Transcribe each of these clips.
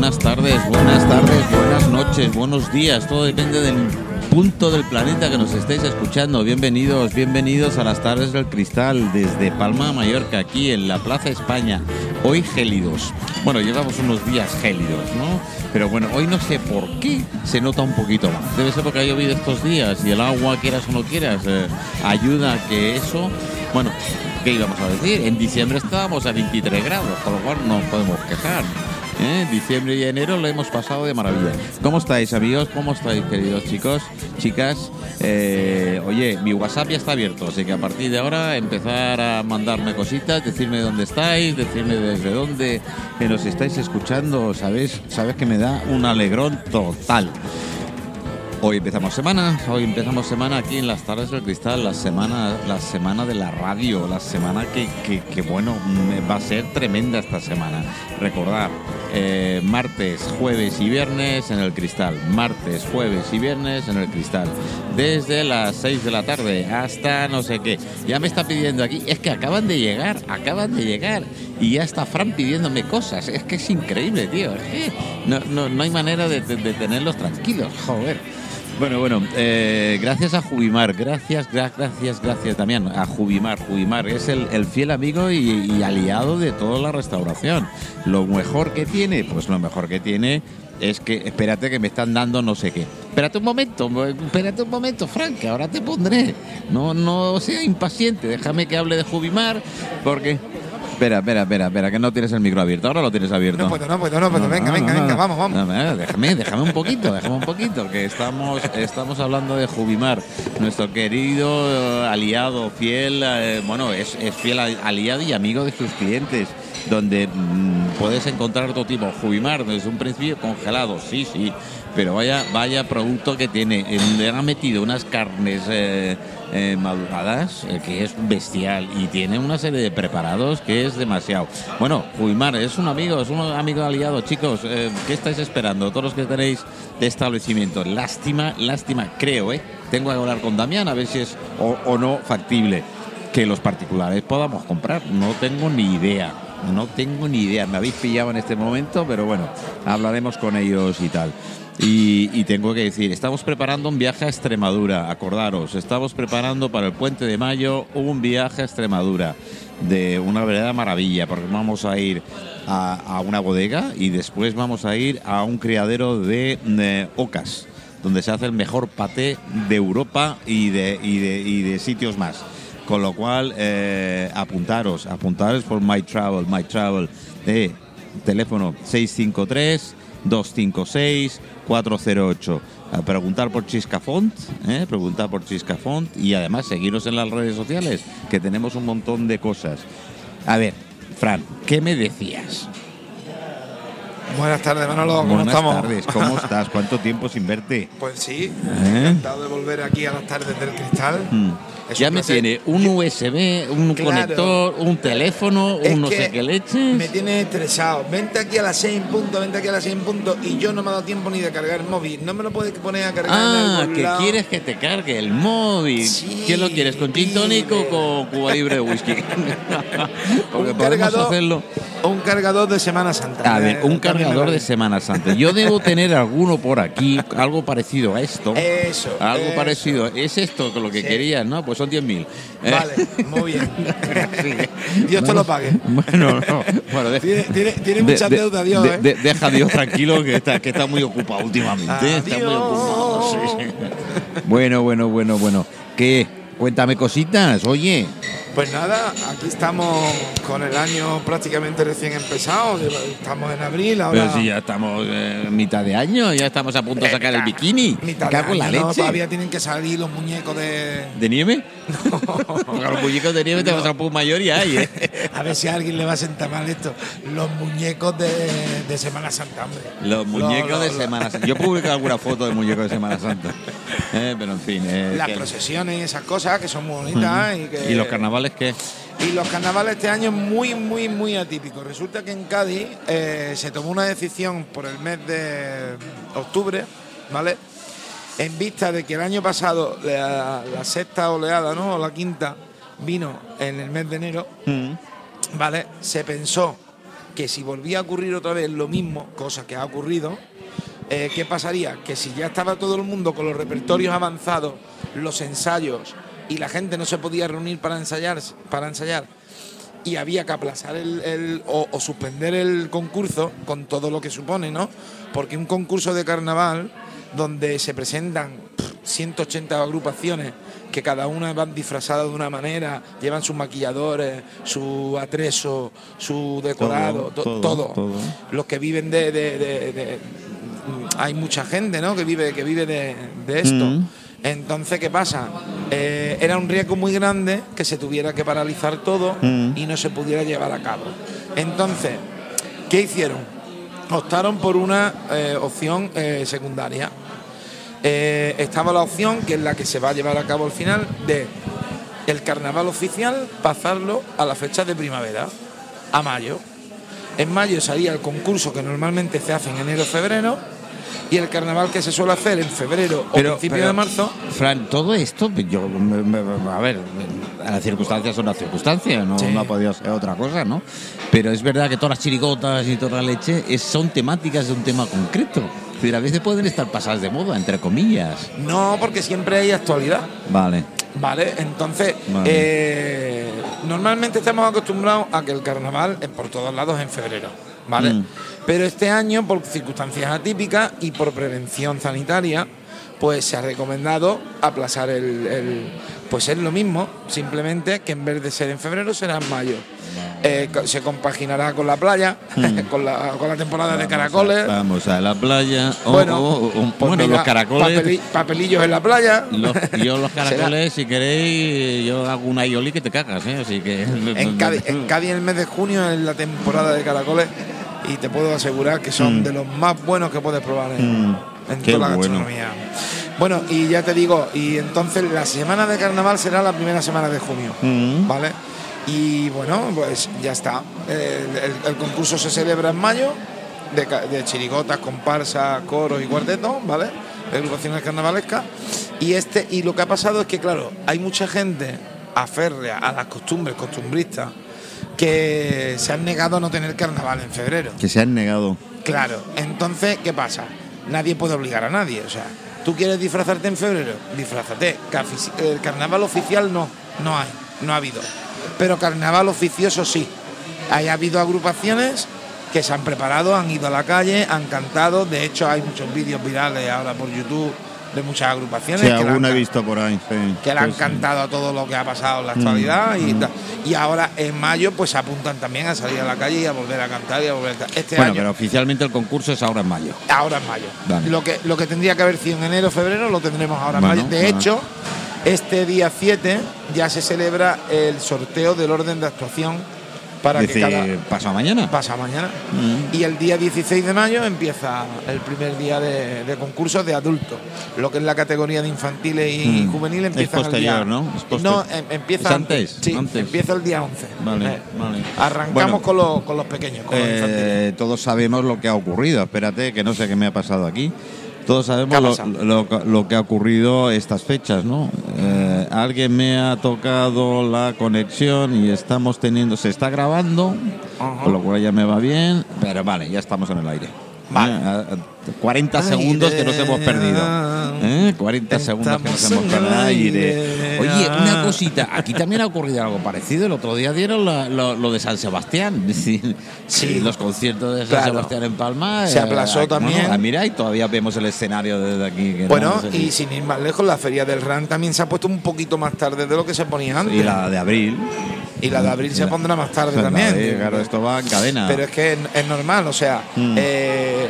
buenas tardes, buenas tardes, buenas noches, buenos días. Todo depende del punto del planeta que nos estéis escuchando. Bienvenidos, bienvenidos a las tardes del cristal desde Palma, Mallorca, aquí en la Plaza España. Hoy gélidos. Bueno, llevamos unos días gélidos, ¿no? Pero bueno, hoy no sé por qué se nota un poquito más. Debe ser porque ha llovido estos días y el agua, quieras o no quieras, eh, ayuda a que eso. Bueno, ¿qué íbamos a decir? En diciembre estábamos a 23 grados, por lo cual no podemos quejar. ¿Eh? Diciembre y enero lo hemos pasado de maravilla. ¿Cómo estáis, amigos? ¿Cómo estáis, queridos chicos, chicas? Eh, oye, mi WhatsApp ya está abierto, así que a partir de ahora empezar a mandarme cositas, decirme dónde estáis, decirme desde dónde nos estáis escuchando. Sabes, sabes que me da un alegrón total. Hoy empezamos semana, hoy empezamos semana aquí en las tardes del cristal, la semana, la semana de la radio, la semana que, que, que, bueno, va a ser tremenda esta semana. Recordar, eh, martes, jueves y viernes en el cristal, martes, jueves y viernes en el cristal, desde las 6 de la tarde hasta no sé qué. Ya me está pidiendo aquí, es que acaban de llegar, acaban de llegar y ya está Fran pidiéndome cosas, es que es increíble, tío. No, no, no hay manera de tenerlos tranquilos, joder. Bueno, bueno, eh, gracias a Jubimar, gracias, gracias, gracias también a Jubimar. Jubimar es el, el fiel amigo y, y, aliado de toda la restauración. Lo mejor que tiene, pues lo mejor que tiene es que, espérate que me están dando no sé qué. Espérate un momento, espérate un momento, Frank, ahora te pondré. No, no sea impaciente, déjame que hable de Jubimar, porque Espera, espera, espera, espera, que no tienes el micro abierto. Ahora lo tienes abierto. No puedo, no puedo, no puedo. No, venga, no, venga, no, venga, vamos, vamos. déjame, déjame un poquito, déjame un poquito, que estamos, estamos hablando de Jubimar, nuestro querido aliado, fiel, eh, bueno, es, es, fiel aliado y amigo de sus clientes, donde mmm, puedes encontrar todo tipo. Jubimar, desde un principio congelado, sí, sí, pero vaya, vaya producto que tiene. Le han metido unas carnes. Eh, eh, eh, que es bestial y tiene una serie de preparados que es demasiado. Bueno, Uymar es un amigo, es un amigo aliado, chicos. Eh, ¿Qué estáis esperando? Todos los que tenéis de establecimiento. Lástima, lástima, creo, ¿eh? Tengo que hablar con Damián a ver si es o, o no factible que los particulares podamos comprar. No tengo ni idea. No tengo ni idea. Me habéis pillado en este momento, pero bueno, hablaremos con ellos y tal. Y, tengo que decir, estamos preparando un viaje a Extremadura, acordaros, estamos preparando para el puente de mayo un viaje a Extremadura de una verdadera maravilla, porque vamos a ir a, una bodega y después vamos a ir a un criadero de, de ocas, donde se hace el mejor paté de Europa y de, y de, y de sitios más. Con lo cual, eh, apuntaros, apuntaros por My Travel, My Travel, eh, teléfono 653 256 408. A preguntar por Chiscafont, ¿eh? preguntar por Chiscafont y además seguirnos en las redes sociales, que tenemos un montón de cosas. A ver, Fran, ¿qué me decías? Buenas tardes, Manolo. ¿Cómo Buenas estamos? tardes, ¿cómo estás? ¿Cuánto tiempo sin verte? Pues sí, ¿Eh? encantado de volver aquí a las tardes del cristal. Mm. Es Ya me tiene un USB, un Claro. conector, un teléfono, Es un no sé qué leches. Me tiene estresado. Vente aquí a las 6 en punto, vente aquí a las 6 en punto y yo no me ha dado tiempo ni de cargar el móvil. No me lo puedes poner a cargar Ah, en que lado. quieres que te cargue el móvil. Sí, ¿Qué lo quieres? ¿Con gin tonic o con Cuba Libre de whisky? Porque Un podemos cargador, hacerlo. un cargador de Semana Santa. A ver, Eh, un cargador de Semana Santa. Yo debo tener alguno por aquí, algo parecido a esto. Eso. Algo eso. parecido. ¿Es esto lo que Sí. querías, no? Pues son 10.000. Eh, Vale, muy bien. sí. Dios te lo pague. Bueno, no. Bueno, de- Tiene, tiene, tiene de- mucha de- deuda, Dios, ¿eh? de- deja a Dios tranquilo que está, que está muy ocupado últimamente. ¿eh? Está muy Adiós. ocupado. sí, sí. Bueno, bueno, bueno, bueno. ¿Qué? Cuéntame cositas, oye. Pues nada, aquí estamos con el año prácticamente recién empezado. Estamos en abril, ahora. Pero si ya estamos eh, mitad de año, ya estamos a punto de sacar el bikini. Mitad de la año, no, todavía tienen que salir los muñecos de. ¿De nieve? A los muñecos de nieve te vas a un mayor y hay, ¿eh? A ver si a alguien le va a sentar mal esto. Los muñecos de, de Semana Santa, hombre. Los muñecos Lo- de lo- Semana Santa. Yo publico alguna foto de muñecos de Semana Santa. Eh, pero en fin. eh, Las que- procesiones y esas cosas que son muy bonitas. y, que- ¿Y los carnavales Y los carnavales este año muy, muy, muy atípicos. Resulta que en Cádiz eh, se tomó una decisión por el mes de octubre, ¿vale? En vista de que el año pasado la, la sexta oleada, ¿no? O la quinta vino en el mes de enero, Mm. ¿vale? Se pensó que si volvía a ocurrir otra vez lo mismo, cosa que ha ocurrido, eh, ¿qué pasaría? Que si ya estaba todo el mundo con los repertorios avanzados, los ensayos, y la gente no se podía reunir para ensayar, para ensayar y había que aplazar el, o, o, suspender el concurso con todo lo que supone, ¿no? Porque un concurso de carnaval donde se presentan 180 agrupaciones que cada una van disfrazadas de una manera, llevan sus maquilladores, su atrezo, su decorado, todo. todo, todo. Los que viven de, de, de, de, Hay mucha gente, ¿no? Que vive, que vive de, esto. Mm. Entonces, ¿qué pasa? Eh, era un riesgo muy grande que se tuviera que paralizar todo mm. y no se pudiera llevar a cabo. Entonces, ¿qué hicieron? Optaron por una eh, opción eh, secundaria. Estaba la opción, que es la que se va a llevar a cabo al final, de el carnaval oficial pasarlo a la fecha de primavera, a mayo. En mayo salía el concurso que normalmente se hace en enero febrero y el carnaval que se suele hacer en febrero o principio de marzo. Fran, todo esto, yo, a ver, las circunstancias son las circunstancias, no, no, ha podido ser otra cosa, ¿no? Pero es verdad que todas las chirigotas y toda la leche es, son temáticas de un tema concreto. Pero a veces pueden estar pasadas de moda, entre comillas. No, porque siempre hay actualidad. Vale. Vale, entonces, vale. Eh, normalmente estamos acostumbrados a que el carnaval es por todos lados en febrero, ¿vale? Mm. Pero este año, por circunstancias atípicas y por prevención sanitaria, pues se ha recomendado aplazar el, el, Pues es lo mismo, simplemente que en vez de ser en febrero será en mayo. Eh, se compaginará con la playa, mm. con, la, con, la, temporada vamos de caracoles. A, vamos a la playa. Oh, bueno, oh, oh, pues bueno mira, los caracoles. Papeli, papelillos en la playa. Los, yo los caracoles, si queréis, yo hago una ioli que te cagas, ¿eh? Así que. En Cádiz, en Cádiz, el mes de junio, es la temporada de caracoles, y te puedo asegurar que son mm. de los más buenos que puedes probar en, mm. en toda la bueno. gastronomía. Bueno, y ya te digo, y entonces la semana de carnaval será la primera semana de junio, Mm. ¿vale? Y bueno, pues ya está. El, el, el concurso se celebra en mayo, de, de chirigotas, comparsas, coros y cuartetos, ¿vale? De agrupaciones carnavalescas. Y, este, y lo que ha pasado es que, claro, hay mucha gente aférrea a las costumbres costumbristas que se han negado a no tener carnaval en febrero. Que se han negado. Claro, entonces, ¿qué pasa? Nadie puede obligar a nadie, o sea, ¿tú quieres disfrazarte en febrero? Disfrázate. El carnaval oficial no, no hay, no ha habido. Pero carnaval oficioso sí. Hay ha habido agrupaciones que se han preparado, han ido a la calle, han cantado. De hecho, hay muchos vídeos virales ahora por YouTube de muchas agrupaciones. Sí, que alguna han, he visto por ahí. Sí, que le han sí, cantado a todo lo que ha pasado en la actualidad. Mm, y, mm. y, ahora en mayo pues se apuntan también a salir a la calle y a volver a cantar y a volver a Este bueno, año, pero oficialmente el concurso es ahora en mayo. ahora en mayo. Vale. Lo, que, lo que tendría que haber sido en enero febrero lo tendremos ahora en Bueno, mayo. De hecho, este día 7 ya se celebra el sorteo del orden de actuación para que cada ¿pasa mañana? pasa mañana. Mm. Y el día 16 de mayo empieza el primer día de, de concursos de adultos. Lo que es la categoría de infantiles y Mm. juveniles Es empieza el día. ¿no? Es poster- no, em- empieza ¿Es antes? Sí, Antes. empieza el día 11. Vale, Eh, vale. Arrancamos Bueno. con, los, con los pequeños, con los. Eh, todos sabemos lo que ha ocurrido. Espérate, que no sé qué me ha pasado aquí. Todos ¿Qué ha sabemos lo- lo que ha ocurrido estas fechas, ¿no? Eh, alguien me ha tocado la conexión y estamos teniendo, se está grabando, Ajá. con lo cual ya me va bien, pero vale, ya estamos en el aire. Vale. Eh, a- a- 40 segundos que nos hemos perdido. ¿Eh? 40 segundos que nos hemos perdido. aire. Oye, una cosita, aquí también ha ocurrido algo parecido. El otro día dieron lo, lo de San Sebastián. Sí, Sí. Los conciertos de San Claro. Sebastián en Palma. Se eh, aplazó ah, también. bueno, ah, mira, y todavía vemos el escenario desde aquí. que Bueno, no sé y si- sin ir más lejos, la feria del RAN también se ha puesto un poquito más tarde de lo que se ponía antes. y la de abril. Y la de abril se pondrá más tarde también. de- claro, esto va en cadena. Pero es que es, es normal, o sea, Mm. eh,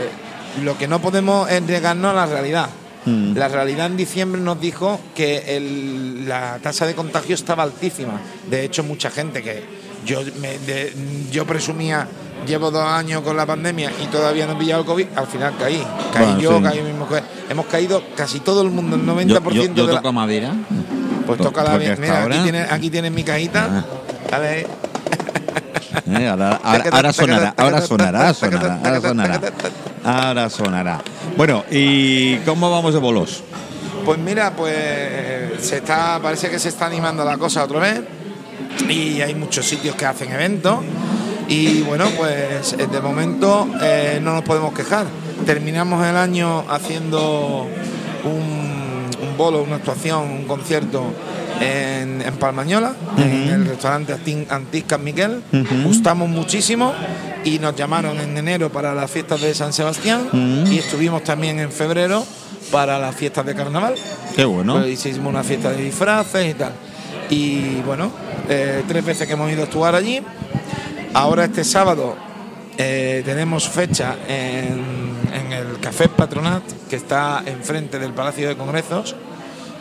lo que no podemos es negarnos a la realidad. Mm. La realidad en diciembre nos dijo que el- la tasa de contagio estaba altísima. De hecho, mucha gente que yo, me- de- yo presumía, llevo dos años con la pandemia y todavía no he pillado el COVID, al final caí. Caí Bueno, yo, sí. caí mi mujer. Hemos caído casi todo el mundo, el yo, 90% yo, yo de la, madera. Pues To- toca la bien. Mira, aquí ahora- tienes, aquí tienes mi cajita. Ah. Ahí. Eh, ahora, ahora- ahora sonará, ahora sonará, ahora sonará, ahora sonará. Ahora sonará. Bueno, ¿y cómo vamos de bolos? Pues mira, pues se está, parece que se está animando la cosa otra vez y hay muchos sitios que hacen eventos Y bueno, pues eh, de momento eh, no nos podemos quejar. Terminamos el año haciendo un, un bolo, una actuación, un concierto en, en Palmañola, en el restaurante Anti- Antisca Miguel. Gustamos muchísimo y nos llamaron en enero para las fiestas de San Sebastián y estuvimos también en febrero para las fiestas de carnaval. Qué bueno. Pues hicimos una fiesta de disfraces y tal. Y bueno, eh, tres veces que hemos ido a actuar allí. Ahora este sábado eh, tenemos fecha en, en el Café Patronat, que está enfrente del Palacio de Congresos.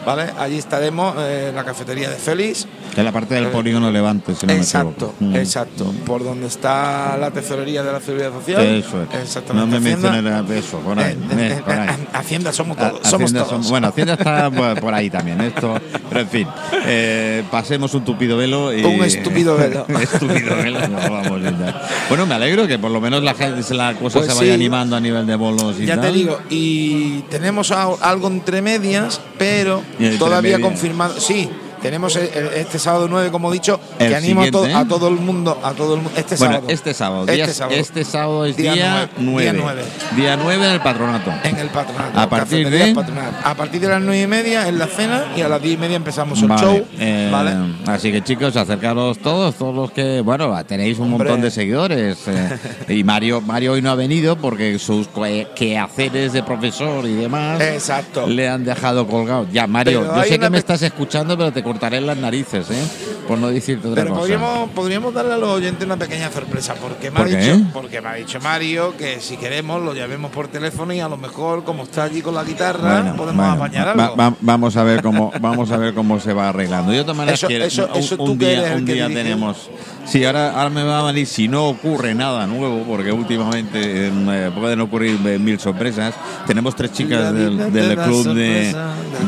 Allí estaremos eh, en la cafetería de Félix. Es la parte del polígono Levante, si no me exacto, equivoco. Mm. exacto. Por donde está la tesorería de la Seguridad Social. Eso es. Exactamente. No me Hacienda. menciones eso, por ahí. Eh, eh, eh, por ahí. eh, Hacienda somos Ah, todos. somos Hacienda todos. bueno, Hacienda está por, ahí también. Esto, pero en fin, eh, pasemos un tupido velo. Y, Un estúpido velo. Estúpido velo. no, vamos, ya. bueno, me alegro que por lo menos la, gente, la cosa Pues se vaya sí. animando a nivel de bolos y Ya tal. te digo, y tenemos algo entre medias, pero ¿Y entre todavía confirmado. Sí, tenemos el- el- este sábado 9, como he dicho, El que animo a, to- siguiente, ¿eh? a todo el mundo, a todo el mundo. Este Bueno, sábado. este sábado. Este día- sábado. este sábado es día, Día 9. nueve, día nueve. Día 9 en el patronato. En el patronato. A partir de-. A partir de las 9 y media en la cena y a las 10 y media empezamos el Vale, show. eh, ¿Vale? Así que chicos, acercaros todos, todos los que, bueno, tenéis un Hombre. montón de seguidores. eh, y Mario, Mario hoy no ha venido porque sus que- quehaceres de profesor y demás Exacto. le han dejado colgado. Ya, Mario, Pero yo sé que me estás escuchando, pero te cortaré en las narices, ¿eh? Por no decirte otra Pero cosa. podríamos, podríamos darle a los oyentes una pequeña sorpresa, porque me, ha dicho, porque me ha dicho Mario que si queremos lo llamemos por teléfono y a lo mejor, como está allí con la guitarra, Bueno, podemos bueno, apañar va- algo. va- vamos a ver cómo vamos a ver cómo se va arreglando. Yo maneras Eso- que eso- un, eso día, un día tenemos. Sí, ahora, ahora me va a venir si no ocurre nada nuevo, porque últimamente eh, pueden ocurrir mil sorpresas. Tenemos tres chicas del, del club de.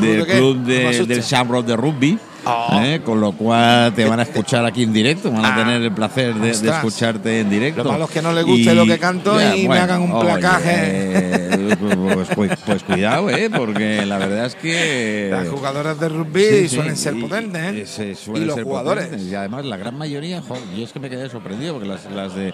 ¿Del del club de qué? club de, del Shamrock de rugby. Oh. eh, con lo cual te van a escuchar aquí en directo, van a Ah. tener el placer de, escucharte en directo. Lo malo es que no les guste lo que canto y me hagan un oye, placaje. eh, pues, pues- pues cuidado, ¿eh? porque la verdad es que Las jugadoras de rugby Sí, sí, suelen ser y- potentes, ¿eh? y se suelen y los ser jugadores. potentes. Y además la gran mayoría, jo, yo es que me quedé sorprendido porque las, las de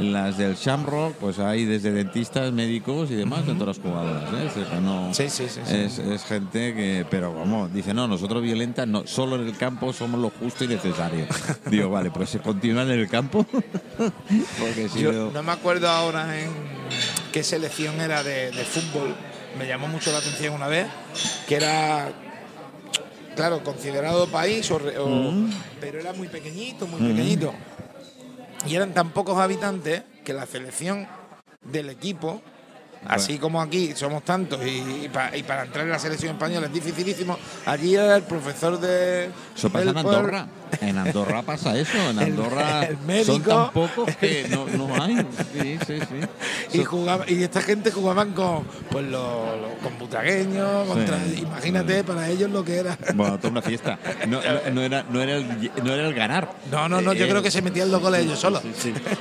las del Shamrock, pues hay desde dentistas, médicos y demás de todas las jugadoras. ¿eh? Es decir, que no- Sí, sí, sí. Es, es gente que, pero vamos, dice, no, nosotros violentas, no, solo en el campo somos lo justo y necesario. Digo, vale, pues se continúan en el campo. porque si Yo no- no me acuerdo ahora en qué selección era de, de fútbol. Me llamó mucho la atención una vez, que era, claro, considerado país, o o- pero era muy pequeñito, muy pequeñito. Y eran tan pocos habitantes que la selección del equipo, así como aquí somos tantos y, y pa- y para entrar en la selección española es dificilísimo, allí era el profesor de... Eso pasa en pueblo. En Andorra pasa eso. En Andorra el médico. son tan pocos que no, no hay. Sí, sí, sí. Y, jugaba, y esta gente jugaban con pues los, los- con contra- imagínate para ellos lo que era. Bueno, toda una fiesta. No, era, no, era el, no era el ganar. No, no, no, yo Eh, creo que se metían los goles ellos solos.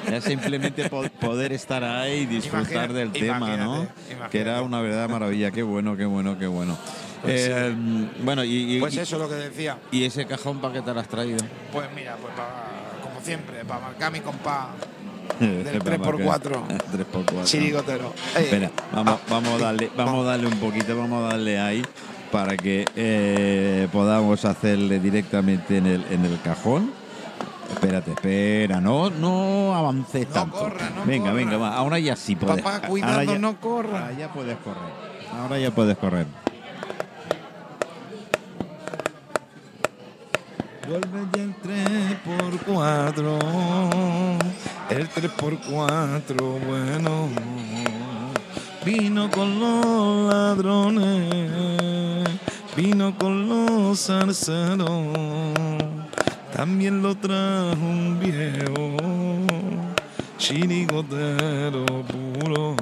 Era simplemente po- poder estar ahí y disfrutar Imagina- del tema, ¿no? imagínate, Que era una verdadera maravilla. Qué bueno, qué bueno, qué bueno. Pues Eh, Bueno, y, y- Pues eso es lo que decía. ¿y ese cajón para qué te lo has traído? Pues mira, pues pa- como siempre, para marcar mi compás Del del 3x4. 3x4. chirigotero. Eh, Espera, vamos, ah, vamos, a eh, darle, vamos a darle un poquito, vamos a darle ahí para que eh, podamos hacerle directamente en el, en el cajón. Espérate, espera, no, no avances No tanto. corra, no venga, corra. venga, va. Ahora ya sí puedes. Papá, cuidado, ya- no corra. Ahora ya puedes correr. Ahora ya puedes correr. Vuelve ya el 3x4, el 3x4, bueno, vino con los ladrones, vino con los zarceros, también lo trajo un viejo, chirigotero puro,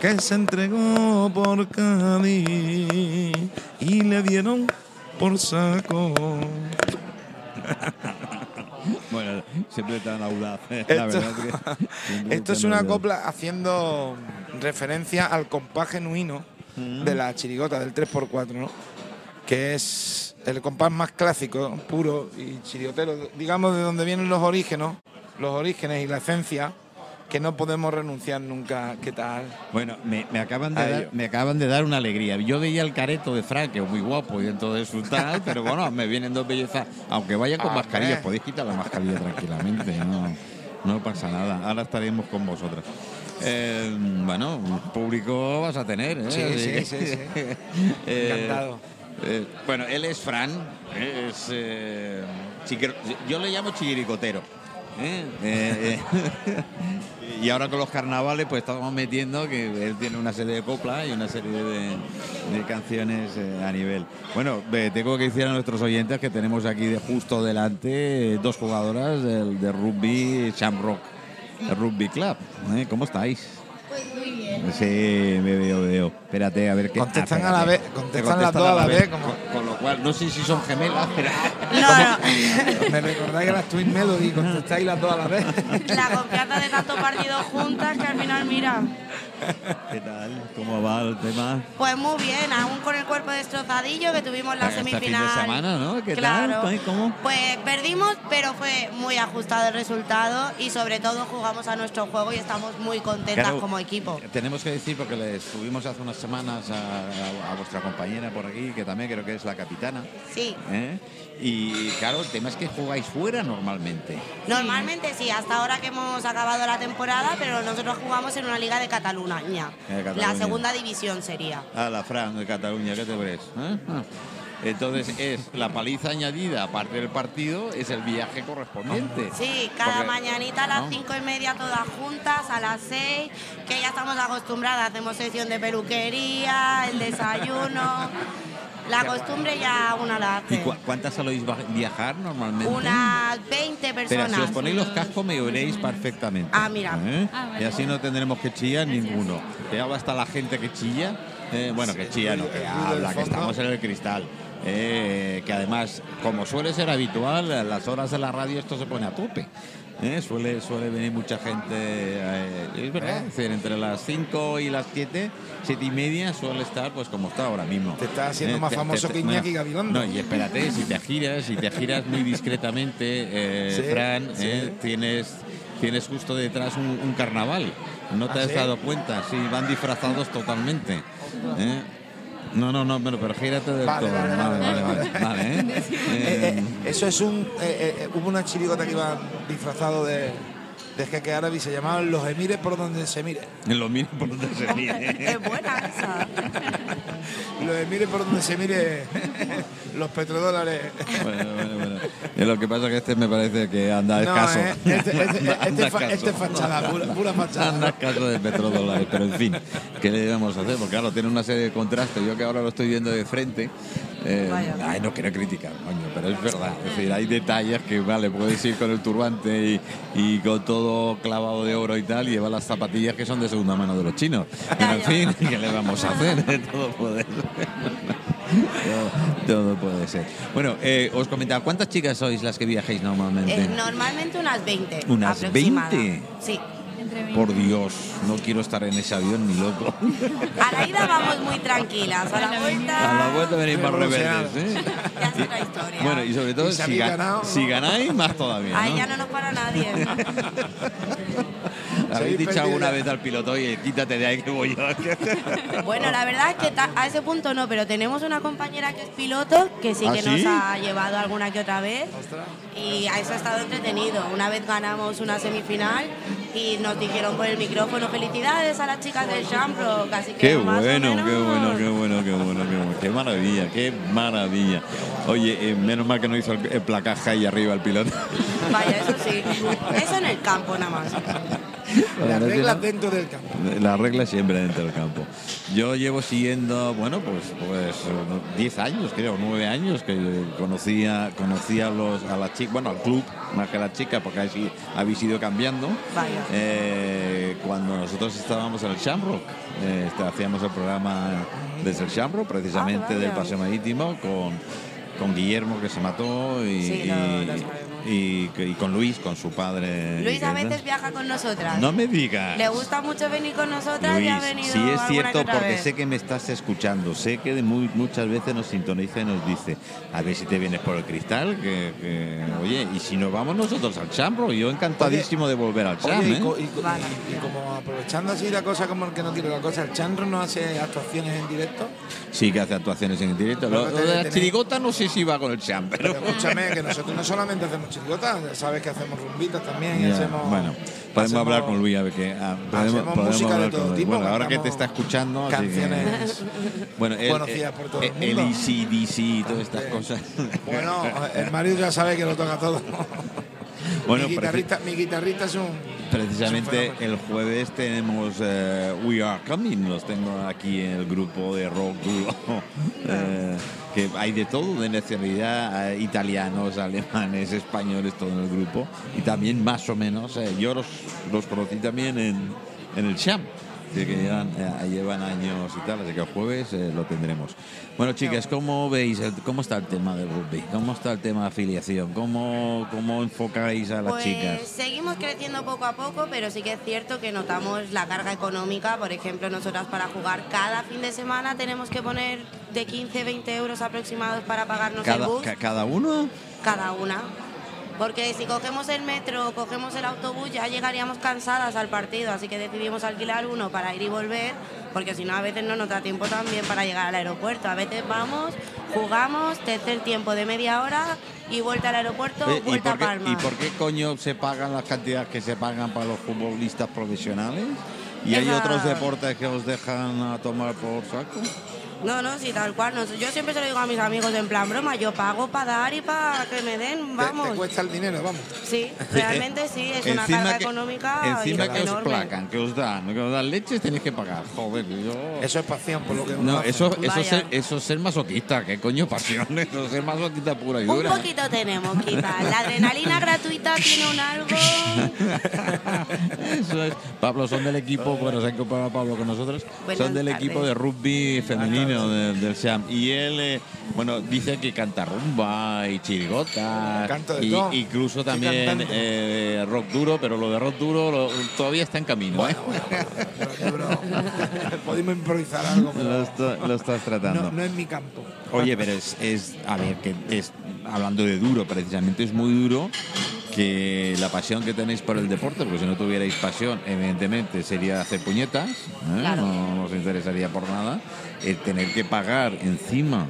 que se entregó por Cádiz y le dieron por saco. Bueno, siempre tan audaz. La Esto- verdad que siempre Esto es una copla haciendo referencia al compás genuino de la chirigota del 3x4, ¿no? Que es el compás más clásico, puro y chirigotero, digamos de donde vienen los orígenes los orígenes y la esencia que no podemos renunciar nunca. ¿Qué tal? Bueno, me, me acaban de A dar, ello. me acaban de dar una alegría. Yo veía el careto de Frank, que es muy guapo y dentro de su tal, pero bueno, me vienen dos bellezas. Aunque vayan con Hombre. mascarilla, podéis quitar la mascarilla tranquilamente, no, no pasa nada. Ahora estaremos con vosotras. Eh, bueno, público vas a tener, ¿eh? Sí, sí, sí, sí. Eh, Encantado. eh, bueno, él es Fran, es, eh, yo le llamo chiquiricotero. ¿Eh? Eh, eh, y ahora con los carnavales pues estamos metiendo que él tiene una serie de coplas y una serie de, canciones a nivel. Bueno, tengo que decir a nuestros oyentes que tenemos aquí de justo delante dos jugadoras del, de rugby Shamrock, el Rugby Club. ¿Cómo estáis? Pues. Sí, me veo, veo. Espérate, a ver qué. Contestan Ah, a la vez, contestan Te las dos a la vez, como- Con, con lo cual, no sé si son gemelas, pero. No, no. Me recordáis que las Twin Melody contestáis las dos a la vez. La confianza de tantos partidos juntas que al final, mira. ¿Qué tal? ¿Cómo va el tema? Pues muy bien, aún con el cuerpo destrozadillo que tuvimos la Este fin de semifinal. semana, ¿no? ¿Qué tal? claro. ¿Cómo? Pues perdimos, pero fue muy ajustado el resultado y sobre todo jugamos a nuestro juego y estamos muy contentas Claro, como equipo. Tenemos que decir, porque le estuvimos hace unas semanas a, a- a vuestra compañera por aquí, que también creo que es la capitana. Sí. ¿eh? Y claro, el tema es que jugáis fuera normalmente. Normalmente sí, hasta ahora que hemos acabado la temporada, pero nosotros jugamos en una liga de Cataluña. De Cataluña. La segunda división sería. A la Fran de Cataluña, ¿qué te crees? ¿Eh? Ah. Entonces es la paliza añadida, aparte del partido, es el viaje correspondiente. Sí, cada Porque- mañanita a las ¿no? cinco y media todas juntas, a las seis, que ya estamos acostumbradas, hacemos sesión de peluquería, el desayuno. La costumbre ya una la ¿Y hace. cu- cuántas soléis viajar normalmente? Unas 20 Pero personas. si os ponéis los cascos me oiréis perfectamente. Ah, mira. ¿Eh? Ah, vale. Y así no tendremos que chillar ninguno. Que habla hasta la gente que chilla. eh, bueno, que chilla, no, que habla, que estamos en el cristal. eh, que además, como suele ser habitual, a las horas de la radio esto se pone a tope. Eh, suele, suele venir mucha gente, eh, es verdad, Eh. es decir, entre las 5 y las 7, 7 y media suele estar pues como está ahora mismo. Te estás haciendo más te- famoso te- que Iñaki Gabilondo. No, y espérate, si te giras, si te giras muy discretamente, Sí, Fran, sí. tienes, tienes justo detrás un, un carnaval. ¿No te ¿Ah, has sí? dado cuenta? Sí, van disfrazados totalmente. ¿eh? No, no, no, pero, pero gírate del Vale, todo. vale, Vale, vale, vale, vale, vale, ¿eh? Eh, Eh, eh, eso es un. eh, eh, hubo una chirigota que iba disfrazado de, de jeque árabe y se llamaban Los Emires por donde se mire. lo mismo por donde se mire. Es buena esa. Los Emires por donde se mire los petrodólares. Bueno, bueno, bueno. Y lo que pasa es que este me parece que anda No, escaso. eh, este, este- este- Anda este este es escaso. fachada, pura, pura fachada. Anda caso de petrodólares, pero en fin, ¿qué le debemos hacer? Porque claro, tiene una serie de contrastes. Yo que ahora lo estoy viendo de frente, eh, ay, no quiero criticar, coño, pero es verdad. Es decir, hay detalles que, vale, puedes ir con el turbante y, y con todo clavado de oro y tal, y lleva las zapatillas que son de segunda mano de los chinos. Pero en fin, ¿qué le vamos a hacer? Todo puede ser. Todo, puede ser. Bueno, eh, os comentaba, ¿cuántas chicas sois las que viajáis normalmente? Eh, normalmente unas 20. ¿Unas aproximada. 20? Sí. Entre mí. Por Dios, no quiero estar en ese avión ni loco. A la ida vamos muy tranquilas, a la vuelta. A la vuelta venís más rebeldes, ¿eh? Ya es otra historia. Bueno, y sobre todo Y si si, habéis ga- ganado, si ¿no? ganáis, más todavía. Ahí ya no nos para nadie. Habéis dicho alguna vez al piloto, oye, quítate de ahí que voy yo. Bueno, la verdad es que a ese punto no, pero tenemos una compañera que es piloto que sí ¿Ah, que sí? nos ha llevado alguna que otra vez y a eso ha estado entretenido. Una vez ganamos una semifinal y nos dijeron por el micrófono felicidades a las chicas del Champro, que Qué más o bueno, menos- qué bueno, qué bueno, qué bueno, qué bueno. Qué maravilla, qué maravilla. Oye, eh, menos mal que no hizo el, el placaje ahí arriba el piloto. Vaya, eso sí. Eso en el campo nada más. Las reglas no- dentro del campo. La regla siempre dentro del campo. Yo llevo siguiendo, bueno, pues pues eh, 10 años, creo, 9 años que conocía conocía los a la chica, bueno, al club más que a la chica porque así habéis ido cambiando. Vaya. Eh, cuando nosotros estábamos en el Shamrock, eh, este, hacíamos el programa desde el Shamrock, precisamente Ah, del paseo marítimo con con Guillermo que se mató y, Sí, y- lo sabemos. Y, que- y con Luis, con su padre. Luis a veces viaja con nosotras. No me digas. Le gusta mucho venir con nosotras y ha Luis, venido sí es cierto porque vez. sé que me estás escuchando, sé que de muy- muchas veces nos sintoniza y nos dice, a ver si te vienes por el cristal, que, que- oye, y si nos vamos nosotros al Chambro, yo encantadísimo de volver al Cham, Oye, y, ¿eh? y Vale. como aprovechando así la cosa como el que no quiere la cosa, ¿el Chanro no hace actuaciones en directo? Sí que hace actuaciones en directo. Lo, lo de la tenéis- chirigota no sé si va con el Cham, pero... Pero escúchame, que nosotros no solamente hacemos ya sabes que hacemos rumbitas también y hacemos... bueno, podemos hacemos- hablar con Luis a ver qué. ah, podemos, hacemos podemos música de hablar todo tipo, Bueno, ahora que te está escuchando, así que- Canciones... bueno, el, conocidas por todo el el mundo. ECDC y todas estas Eh, cosas. Bueno, el Mario ya sabe que lo toca todo. Bueno, mi, guitarrista, mi guitarrista es un... Precisamente el jueves tenemos eh, We Are Coming, los tengo aquí en el grupo de rock duro, eh, que hay de todo, de nacionalidad, eh, italianos, alemanes, españoles, todo en el grupo, y también más o menos, yo los, los conocí también en, en el Cham, que llevan, eh, llevan años y tal, así que el jueves eh, lo tendremos. Bueno, chicas, ¿cómo veis, el- cómo está el tema del rugby? ¿Cómo está el tema de afiliación? ¿Cómo, cómo enfocáis a las Pues chicas? seguimos creciendo poco a poco, pero sí que es cierto que notamos la carga económica. Por ejemplo, nosotras para jugar cada fin de semana tenemos que poner de 15, 20 euros aproximados para pagarnos el ¿Cada, bus, ca- ¿Cada uno? cada una. Porque si cogemos el metro o cogemos el autobús ya llegaríamos cansadas al partido, así que decidimos alquilar uno para ir y volver, porque si no a veces no nos da tiempo también para llegar al aeropuerto. A veces vamos, jugamos, tercer tiempo de media hora y vuelta al aeropuerto, ¿Y vuelta a Palma. ¿Y por qué coño se pagan las cantidades que se pagan para los futbolistas profesionales? ¿Y hay otros deportes que os dejan a tomar por saco? No, no, sí, tal cual. no, yo siempre se lo digo a mis amigos en plan broma, yo pago para dar y para que me den, vamos. te cuesta el dinero, vamos. Sí, realmente sí, es una carga económica encima que os placan, que os dan, que os dan leches, tenéis que pagar. Joder, yo... Eso es pasión, por lo que uno No, eso, eso, es ser, eso es ser masoquista, ¿qué coño pasión? Eso es ser masoquista pura y Un dura. poquito tenemos, quizás. La adrenalina gratuita tiene un algo. Eso es. Pablo, son del equipo, bueno, se han comparado a Pablo con nosotros, Buenas son del tardes. equipo de rugby femenino del. Y él, eh, bueno, dice que canta rumba y chirigota. De y, todo. incluso también eh, rock duro, pero lo de rock duro lo- todavía está en camino. ¿eh? Pero, bro, Podemos improvisar algo, pero Lo, está- lo estás tratando. no, no es mi campo. Oye, pero es, es, a ver, que es, hablando de duro, precisamente es muy duro que la pasión que tenéis por el deporte, porque si no tuvierais pasión, evidentemente sería hacer puñetas, ¿eh? Claro. no, no os interesaría por nada, el tener que pagar encima.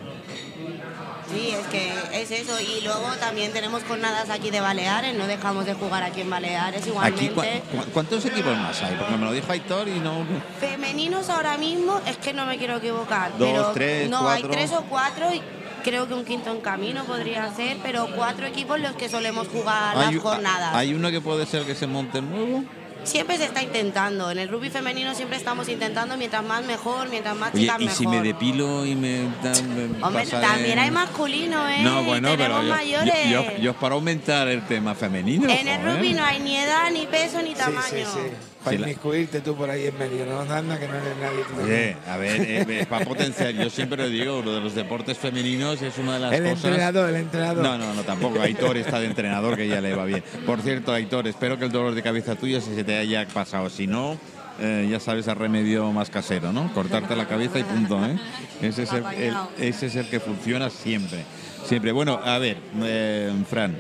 Sí, es que es eso. Y luego también tenemos jornadas aquí de Baleares, no dejamos de jugar aquí en Baleares Aquí, igualmente. ¿cu- cu- ¿Cuántos equipos más hay? Porque me lo dijo Aitor y no... Femeninos ahora mismo, es que no me quiero equivocar. Dos, pero tres, no, cuatro. hay tres o cuatro y creo que un quinto en camino podría ser, pero cuatro equipos los que solemos jugar ¿Hay, las jornadas. ¿Hay uno que puede ser que se monte nuevo? Siempre se está intentando. En el rugby femenino siempre estamos intentando, mientras más mejor, mientras más Oye, chicas ¿y mejor. si me depilo y me... dan- me Hombre, también hay masculino, ¿eh? No, bueno, Tenemos pero yo, mayores. yo, yo- yo es para aumentar el tema femenino. en el rugby no hay ni edad, ni peso, ni Sí, tamaño. sí, sí. Para Sí, inmiscuirte tú por ahí en medio, no anda que no eres nadie. tú Oye, a ver, eh, es para potenciar. Yo siempre lo digo, uno de los deportes femeninos es una de las El cosas. entrenador, el entrenador. No, no, no, tampoco. Aitor está de entrenador, que ya le va bien. Por cierto, Aitor, espero que el dolor de cabeza tuyo se te haya pasado. Si no, eh, ya sabes el remedio más casero, ¿no? Cortarte la cabeza y punto, ¿eh? Ese es el, el- ese es el que funciona siempre. Siempre. Bueno, a ver, eh, Fran,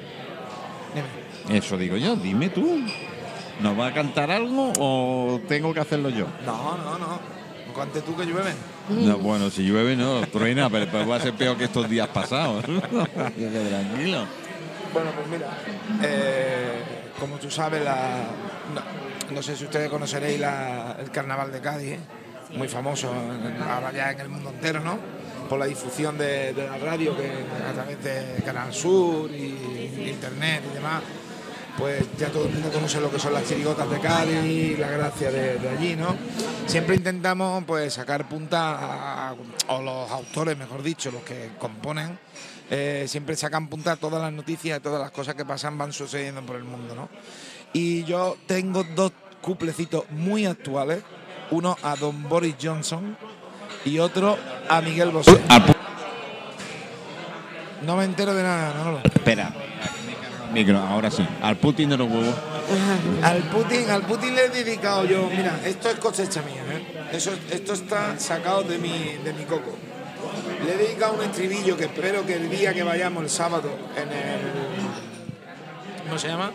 eso digo yo, dime tú. ¿Nos va a cantar algo o tengo que hacerlo yo? No, no, no. Cuante tú que llueve. No, bueno, si llueve no, truena, pero, pero va a ser peor que estos días pasados. Tranquilo. Bueno, pues mira, eh, como tú sabes, la, no, no sé si ustedes conoceréis la- el carnaval de Cádiz, ¿eh? muy famoso en- ahora ya en el mundo entero, ¿no? Por la difusión de, de la radio que a través de Canal Sur y internet y demás, pues ya todo el mundo conoce lo que son las chirigotas de Cádiz, la gracia de, de allí, ¿no? Siempre intentamos pues sacar punta, a- o los autores, mejor dicho, los que componen, eh, siempre sacan punta a todas las noticias, a todas las cosas que pasan, van sucediendo por el mundo, ¿no? Y yo tengo dos cuplecitos muy actuales, uno a Don Boris Johnson y otro a Miguel Bosé. No me entero de nada, no, Espera. Micro, ahora sí. Al Putin de los huevos. Al Putin, al Putin le he dedicado yo, mira, esto es cosecha mía, ¿eh? Eso, esto está sacado de mi, de mi coco. Le he dedicado un estribillo que espero que el día que vayamos el sábado en el. ¿Cómo se llama?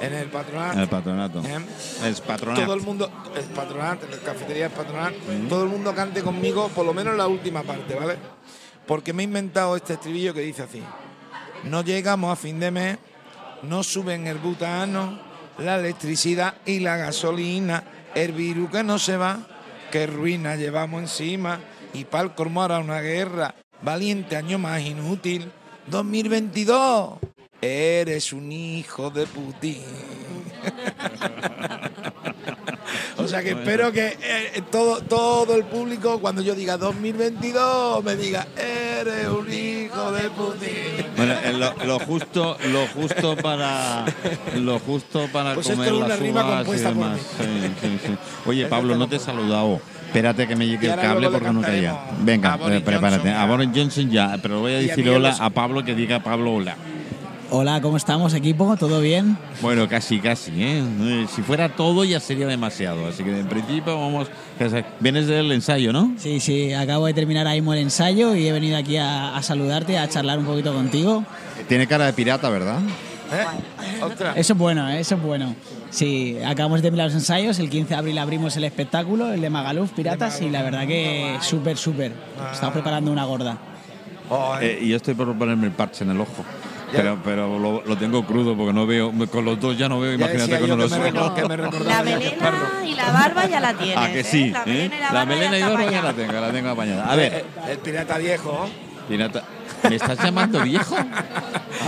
En el patronato. El patronato. ¿eh? Es patronato. Todo el mundo, el patronato, la cafetería es patronato, todo el mundo cante conmigo, por lo menos la última parte, ¿vale? Porque me he inventado este estribillo que dice así. No llegamos a fin de mes, no suben el butano, la electricidad y la gasolina, el virus que no se va, qué ruina llevamos encima, y pa'l colmo ahora una guerra, valiente año más inútil, 2022, eres un hijo de Putin. O sea que espero que eh, todo, todo el público, cuando yo diga 2022, me diga, eres un hijo de Putin. Bueno, eh, lo, lo justo, lo justo para, lo justo para Pues esto comer es una las rima uvas y compuesta por demás. mí. Sí, sí, sí. Oye, Pablo, no te he saludado. Espérate que me llegue el cable porque no caía. Venga, a eh, prepárate. Johnson, A. Boris Johnson ya, pero voy a decir hola a Pablo que diga Pablo hola. Hola, ¿cómo estamos, equipo? ¿Todo bien? Bueno, casi, casi. ¿eh? Eh, Si fuera todo ya sería demasiado. Así que en principio vamos. Vienes del ensayo, ¿no? Sí, sí, acabo de terminar ahí mismo el ensayo y he venido aquí a, a saludarte, a charlar un poquito contigo. Tiene cara de pirata, ¿verdad? ¿Eh? Eso es bueno, ¿eh? eso es bueno. Sí, acabamos de terminar los ensayos, el 15 de abril abrimos el espectáculo, el de Magaluf Piratas, y la verdad que súper, súper. Estamos preparando una gorda. Eh, y yo estoy por ponerme el parche en el ojo. Ya. Pero, pero lo, lo tengo crudo porque no veo, con los dos ya no veo, imagínate con los recordaba La melena y la barba ya la tienes. Ah, que ¿eh? sí, La ¿eh? melena y la La barba melena y ya barba la tengo, la tengo apañada. A ver, Eh, eh, el pirata viejo. pirata, ¿me estás llamando viejo?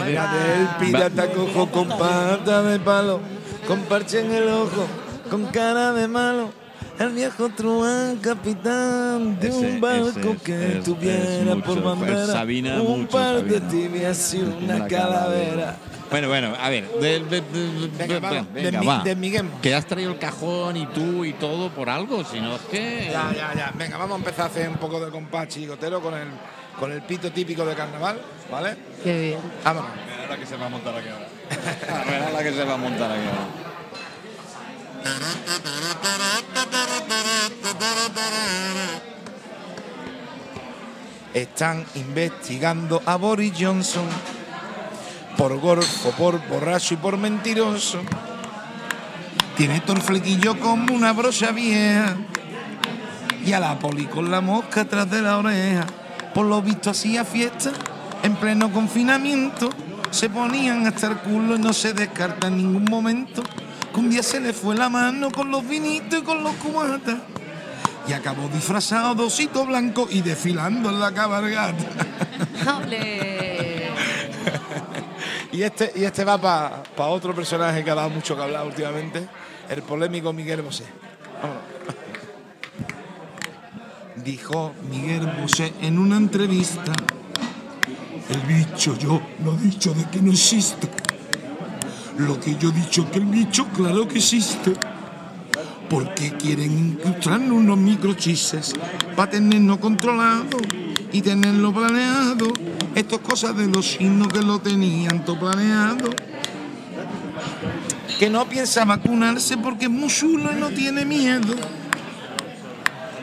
Mírate, el pirata cojo con pata de palo, con parche en el ojo, con cara de malo. El viejo truán, capitán de Ese- un barco es- que es- tuviera es por mucho, bandera Sabina, un mucho par de Sabina. tibias y una, Una calavera. Bueno, bueno, a ver, de- de- de- de- Venga, vamos, venga, va. desmiguemos. Que has traído el cajón y tú y todo por algo, si no es que... Ya, ya, ya. Venga, vamos a empezar a hacer un poco de compás chigotero con el, con el pito típico de carnaval, ¿vale? Qué bien. Vámonos. Mira la que se va a montar aquí ahora. Mira la que se va a montar aquí ahora. Están investigando a Boris Johnson por golfo, por borracho y por mentiroso. Tiene todo el como una brocha vieja. Y a la poli con la mosca atrás de la oreja. Por lo visto hacía fiesta en pleno confinamiento. Se ponían hasta el culo y no se descarta en ningún momento. Un día se le fue la mano con los vinitos y con los cubatas. Y acabó disfrazado de osito blanco y desfilando en la cabalgata. Y este, y este va para otro personaje que ha dado mucho que hablar últimamente, el polémico Miguel Bosé. Vámonos. Dijo Miguel Bosé en una entrevista, el bicho yo no he dicho de que no existe. Lo que yo he dicho que el bicho claro que existe. Porque quieren incrustarnos unos microchises para tenernos controlado y tenerlo planeado. Esto es cosa de los chinos que lo tenían todo planeado. Que no piensa vacunarse porque es chulo y no tiene miedo.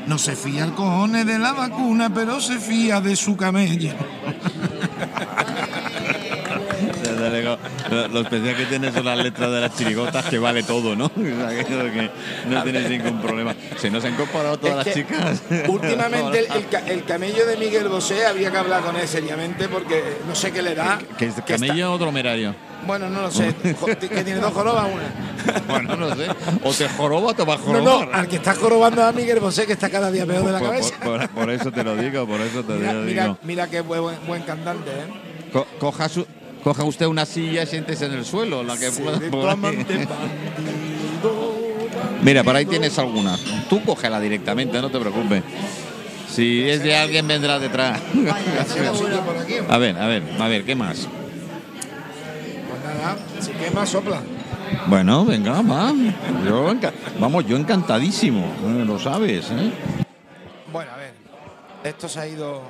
No se fía al cojones de la vacuna, pero se fía de su camello. Lo, lo especial que tiene son las letras de las chirigotas, que vale todo, ¿no? O sea, que, no tienes ningún problema. Se nos han incorporado todas Es las chicas. Últimamente el, el ca- el camello de Miguel Bosé había que hablar con él seriamente porque no sé qué le da. ¿Que está- camello o dromerario? bueno, no lo sé. que tiene dos jorobas, una. Bueno, no sé. O te joroba o te va a jorobar. no, al que está jorobando a Miguel Bosé, que está cada día peor de la Por- cabeza. por, por- por eso te lo digo, por eso te Mira, lo mira, digo. mira qué buen, buen cantante, ¿eh? Co- coja, su- coja usted una silla y siéntese en el suelo, la que pueda Mira, por ahí tienes algunas. Tú cógela directamente, no te preocupes. Si es de alguien, vendrá detrás. A ver, a ver, a ver, ¿qué más? Pues nada, si quema, sopla. Bueno, venga, va. Yo vamos, yo encantadísimo, eh, lo sabes. ¿eh? Bueno, a ver. Esto se ha ido.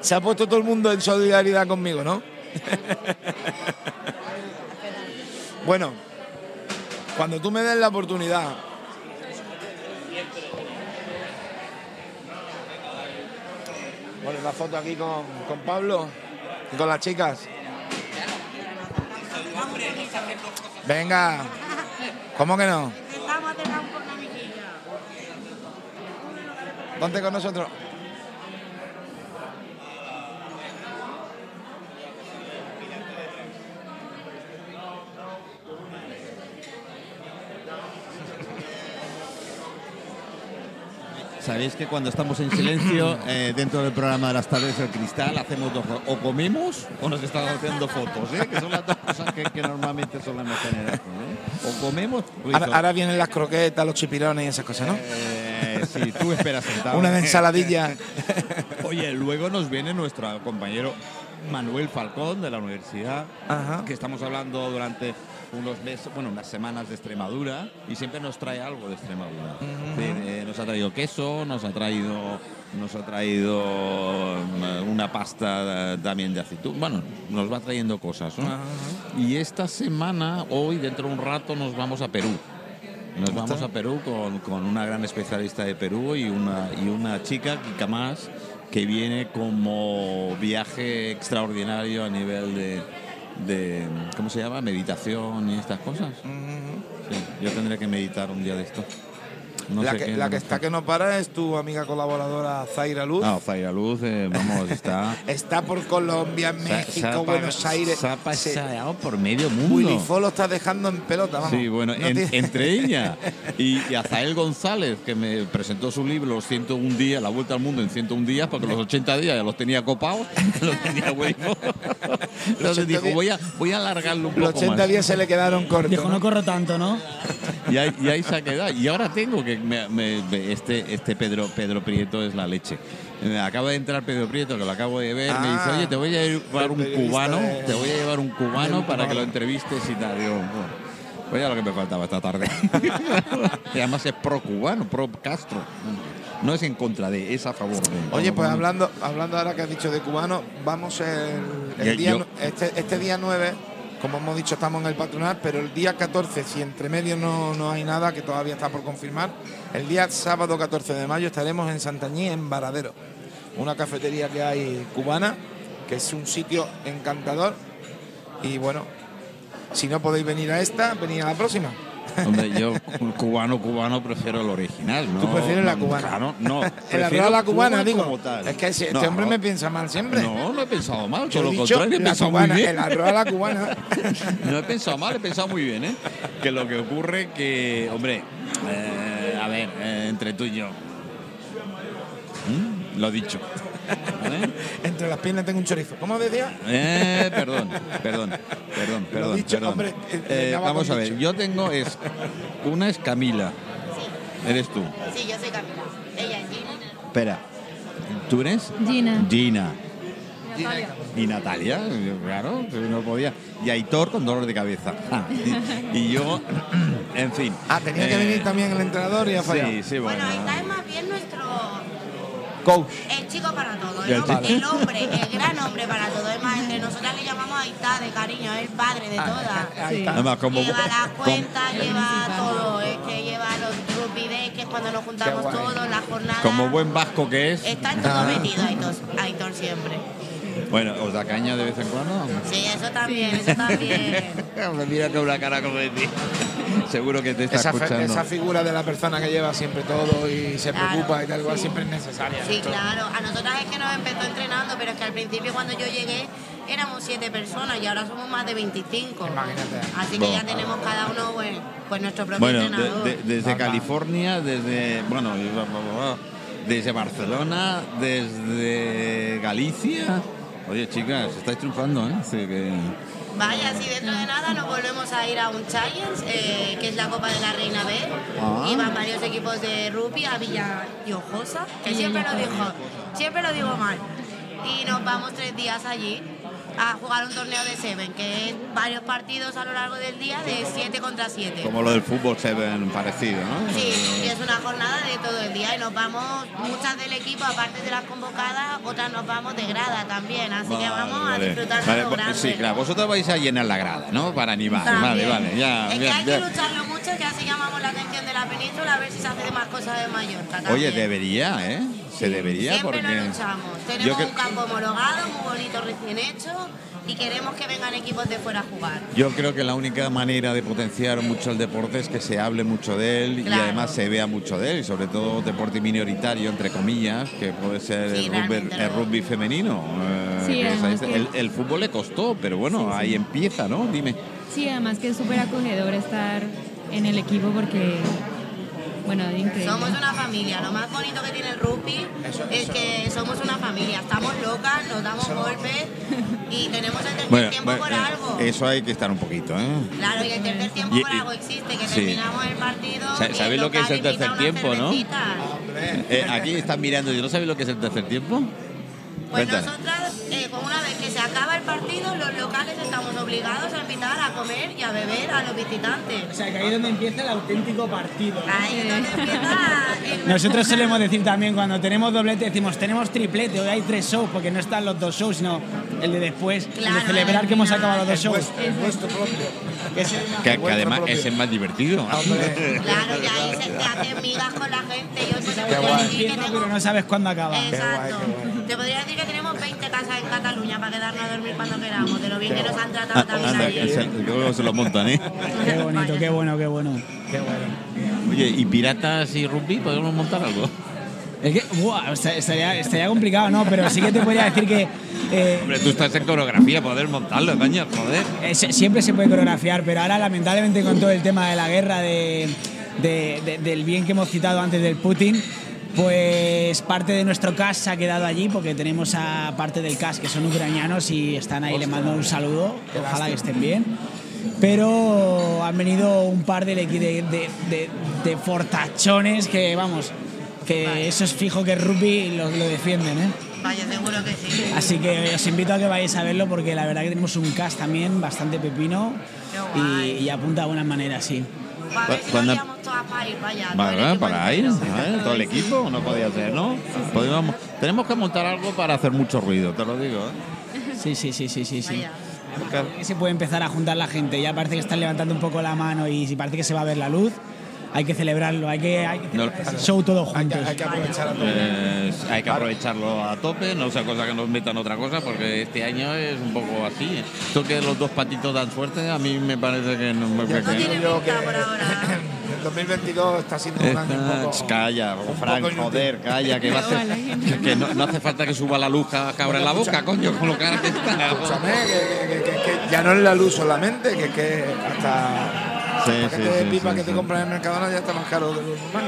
Se ha puesto todo el mundo en solidaridad conmigo, ¿no? bueno, cuando tú me des la oportunidad. Bueno, la foto aquí con, con Pablo y con las chicas. Venga, ¿cómo que no? Ponte con nosotros. Sabéis que cuando estamos en silencio, eh, dentro del programa de las tardes del cristal, hacemos dos o comemos o nos estamos haciendo fotos, ¿eh? que son las dos cosas que, que normalmente solemos tener. ¿eh? O comemos. Ahora, ahora vienen las croquetas, los chipirones y esas cosas, ¿no? Eh, sí, tú esperas sentado. Una ensaladilla. Oye, luego nos viene nuestro compañero Manuel Falcón de la universidad, Ajá. que estamos hablando durante unos meses, bueno, unas semanas de Extremadura y siempre nos trae algo de Extremadura. Eh, nos ha traído queso, nos ha traído nos ha traído mm, una pasta eh, también de aceitún. Bueno, nos va trayendo cosas, ¿no? Y esta semana, hoy, dentro de un rato, nos vamos a Perú. Nos vamos a Perú con, con una gran especialista de Perú y una, y una chica, Kika Más, que viene como viaje extraordinario a nivel de, de, ¿cómo se llama? Meditación y estas cosas. Sí, yo tendré que meditar un día de esto. No la sé que, qué, la no que sé. está que no para es tu amiga colaboradora Zaira Luz. No, Zaira Luz, eh, vamos, está... Está por Colombia, México, se ha Buenos pa- Aires. Se ha Se- por medio mundo. Willy Fo lo está dejando en pelota, vamos. Sí, bueno, No en- tiene- entre ella y, y Azael González, que me presentó su libro Los 101 días, La Vuelta al Mundo en 101 días, porque los 80 días ya los tenía copados, los tenía hueco. Entonces 80 dijo, días- voy a, voy a alargarlo un Los poco 80 más. días se le quedaron cortos. Dijo, ¿no? no corro tanto, ¿no? Y ahí, y ahí se ha quedado. Y ahora tengo que me- me- me- este, este Pedro, Pedro Prieto es la leche. Me acaba de entrar Pedro Prieto, que lo acabo de ver, me dice, Ah, oye, te voy a llevar un cubano, te voy a llevar un cubano para que lo entrevistes y tal. Digo, bueno, pues ya lo que me faltaba esta tarde. y además es pro cubano, pro Castro. No es en contra de, es a favor de. Oye, pues hablando, hablando ahora que has dicho de cubano, vamos el, día, yo- este, este día 9, como hemos dicho, estamos en el patronal, pero el día 14, si entre medio no, no hay nada, que todavía está por confirmar, el día sábado 14 de mayo estaremos en Santañí, en Varadero, una cafetería que hay cubana, que es un sitio encantador. Y bueno, si no podéis venir a esta, venid a la próxima. Hombre, yo cu- cubano, cubano prefiero el original, ¿no? Tú prefieres la cubana. Claro, no. El prefiero la cubana, Cuba digo. tal. Es que No, este hombre me piensa mal siempre. No, no he pensado mal, Yo lo dicho contrario, he pensado cubana, muy bien. el arroz a la cubana. No he pensado mal, he pensado muy bien, ¿eh? Que lo que ocurre que, hombre, eh, a ver, eh, entre tú y yo. ¿Mm? Lo dicho. ¿Vale? Entre las piernas tengo un chorizo. ¿Cómo decía? Eh, perdón, perdón, perdón, perdón. dicho, perdón. hombre, eh, Eh, vamos a ver, dicho. yo tengo es. Una es Camila. Eres tú. Sí, yo soy Camila. Ella es Gina. Espera. ¿Tú eres? Gina. Gina. Natalia. Y Natalia, claro, que no podía. Y Aitor con dolor de cabeza. Ah, y, y yo, en fin. Ah, tenía que Eh, venir también el entrenador y ha fallado. Sí, sí, bueno. Bueno, esta es más bien nuestro. Coach. El chico para todo, El el, hombre, el hombre, el gran hombre para todo. Es más, entre nosotras le llamamos Aitá de cariño, es el padre de todas. Está. Además, como, lleva las cuentas, lleva todo, es que lleva los days, que es cuando nos juntamos todos, las jornadas. como buen vasco que es, Está en todo metido Aitor, Aitor siempre. Bueno, ¿os da caña de vez en cuando? Sí, eso también, eso también. Me mira con una cara como de ti. Seguro que te está Esa, escuchando. esa figura de la persona que lleva siempre todo y se Claro. preocupa y tal igual siempre es necesaria. Sí, Esto- claro. A nosotras es que nos empezó entrenando, pero es que al principio cuando yo llegué éramos siete personas y ahora somos más de 25. Imagínate. Así que ya tenemos cada uno pues, pues nuestro propio Bueno, de- entrenador. de- desde Ajá. California, desde, bueno, desde Barcelona, desde Galicia. Oye, chicas, estáis triunfando, ¿eh? Sí, que... Vaya, si dentro de nada nos volvemos a ir a un Challenge, eh, que es la Copa de la Reina B. Ah. Y van varios equipos de rugby a Villa Hinojosa, que siempre lo, digo, siempre lo digo mal. Y nos vamos tres días allí. A jugar un torneo de Seven, que es varios partidos a lo largo del día de 7 contra 7. Como lo del fútbol Seven parecido, ¿no? Sí, y es una jornada de todo el día y nos vamos, muchas del equipo, aparte de las convocadas, otras nos vamos de grada también, así que vamos a disfrutar de Vale, lo pues, grande. Sí, claro, vosotros vais a llenar la grada, ¿no? Para animar. Vale, También. vale, ya. Es que ya, hay ya. que lucharlo mucho, que así llamamos la atención de la península, a ver si se hace de más cosas de Mallorca. Oye, debería, ¿eh? Se debería Siempre porque. lo luchamos. Yo Tenemos que- un campo homologado, muy bonito, recién hecho, y queremos que vengan equipos de fuera a jugar. Yo creo que la única manera de potenciar mucho el deporte es que se hable mucho de él y Claro. además se vea mucho de él, y sobre todo deporte minoritario, entre comillas, que puede ser Sí, el, rugby, el rugby femenino. eh, Sí, es- que- el, el fútbol le costó, pero bueno, Sí, sí. ahí empieza, ¿no? Dime. Sí, además que es súper acogedor estar en el equipo porque, bueno, increíble. Somos una familia. Lo más bonito que tiene el rugby Eso- es eso. que somos una familia. Estamos locas, nos damos golpes y tenemos el tercer Bueno, tiempo bueno, por eh, algo. eso hay que estar un poquito, ¿eh? Claro, y el tercer tiempo Y- por y- algo existe, que sí. terminamos el partido. Sa- y ¿sabéis lo que es el tercer tiempo, no? Eh, aquí están mirando, ¿y no sabéis lo que es el tercer tiempo? Pues Cuéntame. nosotras, eh, con una vez que se acaba el partido, los locales estamos obligados a invitar a comer y a beber a los visitantes. O sea, que ahí es donde empieza el auténtico partido. ¿no? Ahí es donde empieza el Nosotros solemos decir también cuando tenemos doblete, decimos tenemos triplete, hoy hay tres shows, porque no están los dos shows, sino el de después, el de celebrar que hemos acabado los dos shows. Vuestro, el vuestro propio. Que es además es el más divertido. Hombre. Claro, y ahí se te hacen migas con la gente. Yo te Qué podría guay. decir que tengo... pero no sabes cuándo acaba. Exacto. Qué guay, qué Te podría decir que tenemos 20 casas en Cataluña para quedarnos a dormir cuando queramos, de lo bien que nos han tratado Ah, también anda, allí. que se, luego se lo montan, ¿eh? Qué bonito, qué bueno, qué bueno. Qué bueno. Oye, ¿y piratas y rugby podemos montar algo? Es que, buah, o sea, estaría, estaría complicado, ¿no? Pero sí que te podría decir que eh, Hombre, tú estás en coreografía, poder montarlo, coño, joder. eh, siempre se puede coreografiar, pero ahora lamentablemente con todo el tema de la guerra, de, de- de- del bien que hemos citado antes del Putin, pues parte de nuestro CAS se ha quedado allí porque tenemos a parte del CAS que son ucranianos y están ahí, le mando un saludo, ojalá que estén bien. Pero han venido un par de, de, de- de- de fortachones que, vamos, que eso es fijo que rugby lo, lo defienden, ¿eh? Vaya, seguro que sí. Así que os invito a que vayáis a verlo porque la verdad que tenemos un cast también bastante pepino y, y apunta de buenas maneras, sí. Para ver si todas para ir Vale, equipo para ir. ¿vale? todo el equipo, no podía ser, ¿no? Podríamos- tenemos que montar algo para hacer mucho ruido, te lo digo. ¿eh? Sí, sí, sí, sí, sí. sí. Vaya. Se puede empezar a juntar la gente, ya parece que están levantando un poco la mano y si parece que se va a ver la luz, hay que celebrarlo, hay que, hay que No. celebrar ese show todos Hay que, juntos. hay que aprovechar a todo. Eh, hay que aprovecharlo a tope, no sea cosa que nos metan otra cosa, porque este año es un poco así. Esto que los dos patitos dan suerte, a mí me parece que no me Yo No tiene creo que pinta por ahora. el 2022 está siendo un año un poco. calla, un Frank, joder, calla, que va a hacer, gente. que, que no, no hace falta que suba la luz cabra en la boca, coño, con lo cara que está. Escúchame, que, que- que- que ya no es la luz solamente, que, que hasta Sí, de pipa que te compras en Mercadona ya está más caro de lo normal.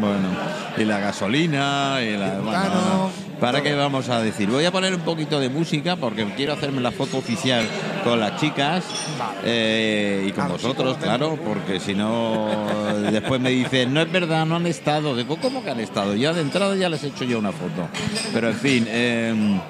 Bueno, y la gasolina, y la. bueno, ¿Para qué vamos a decir? Voy a poner un poquito de música porque quiero hacerme la foto oficial con las chicas eh, y con vosotros, claro, porque si no, después me dicen, no es verdad, no han estado. Digo, ¿cómo que han estado? Ya de entrada ya les he hecho yo una foto. Pero en fin. em,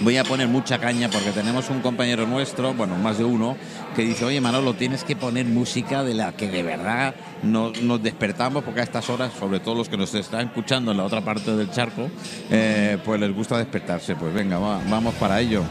Voy a poner mucha caña porque tenemos un compañero nuestro, bueno, más de uno, que dice, oye Manolo, tienes que poner música de la que de verdad nos, despertamos, porque a estas horas, sobre todo los que nos están escuchando en la otra parte del charco, eh, pues les gusta despertarse. Pues venga, va- vamos para ello.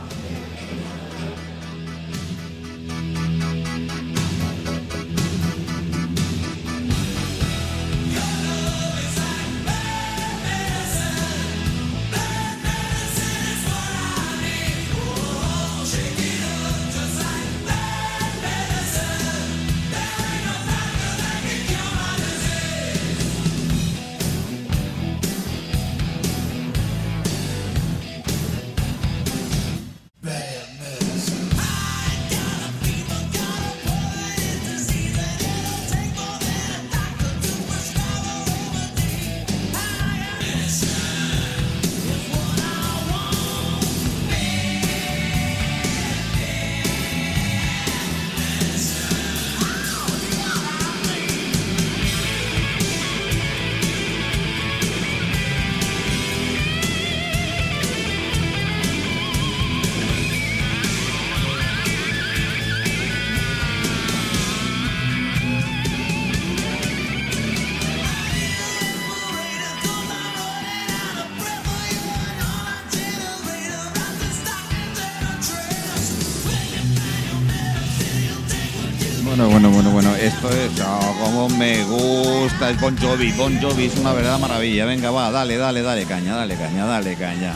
Me gusta el Bon Jovi. Bon Jovi es una verdadera maravilla. Venga, va, dale, dale, dale caña, dale caña, dale caña.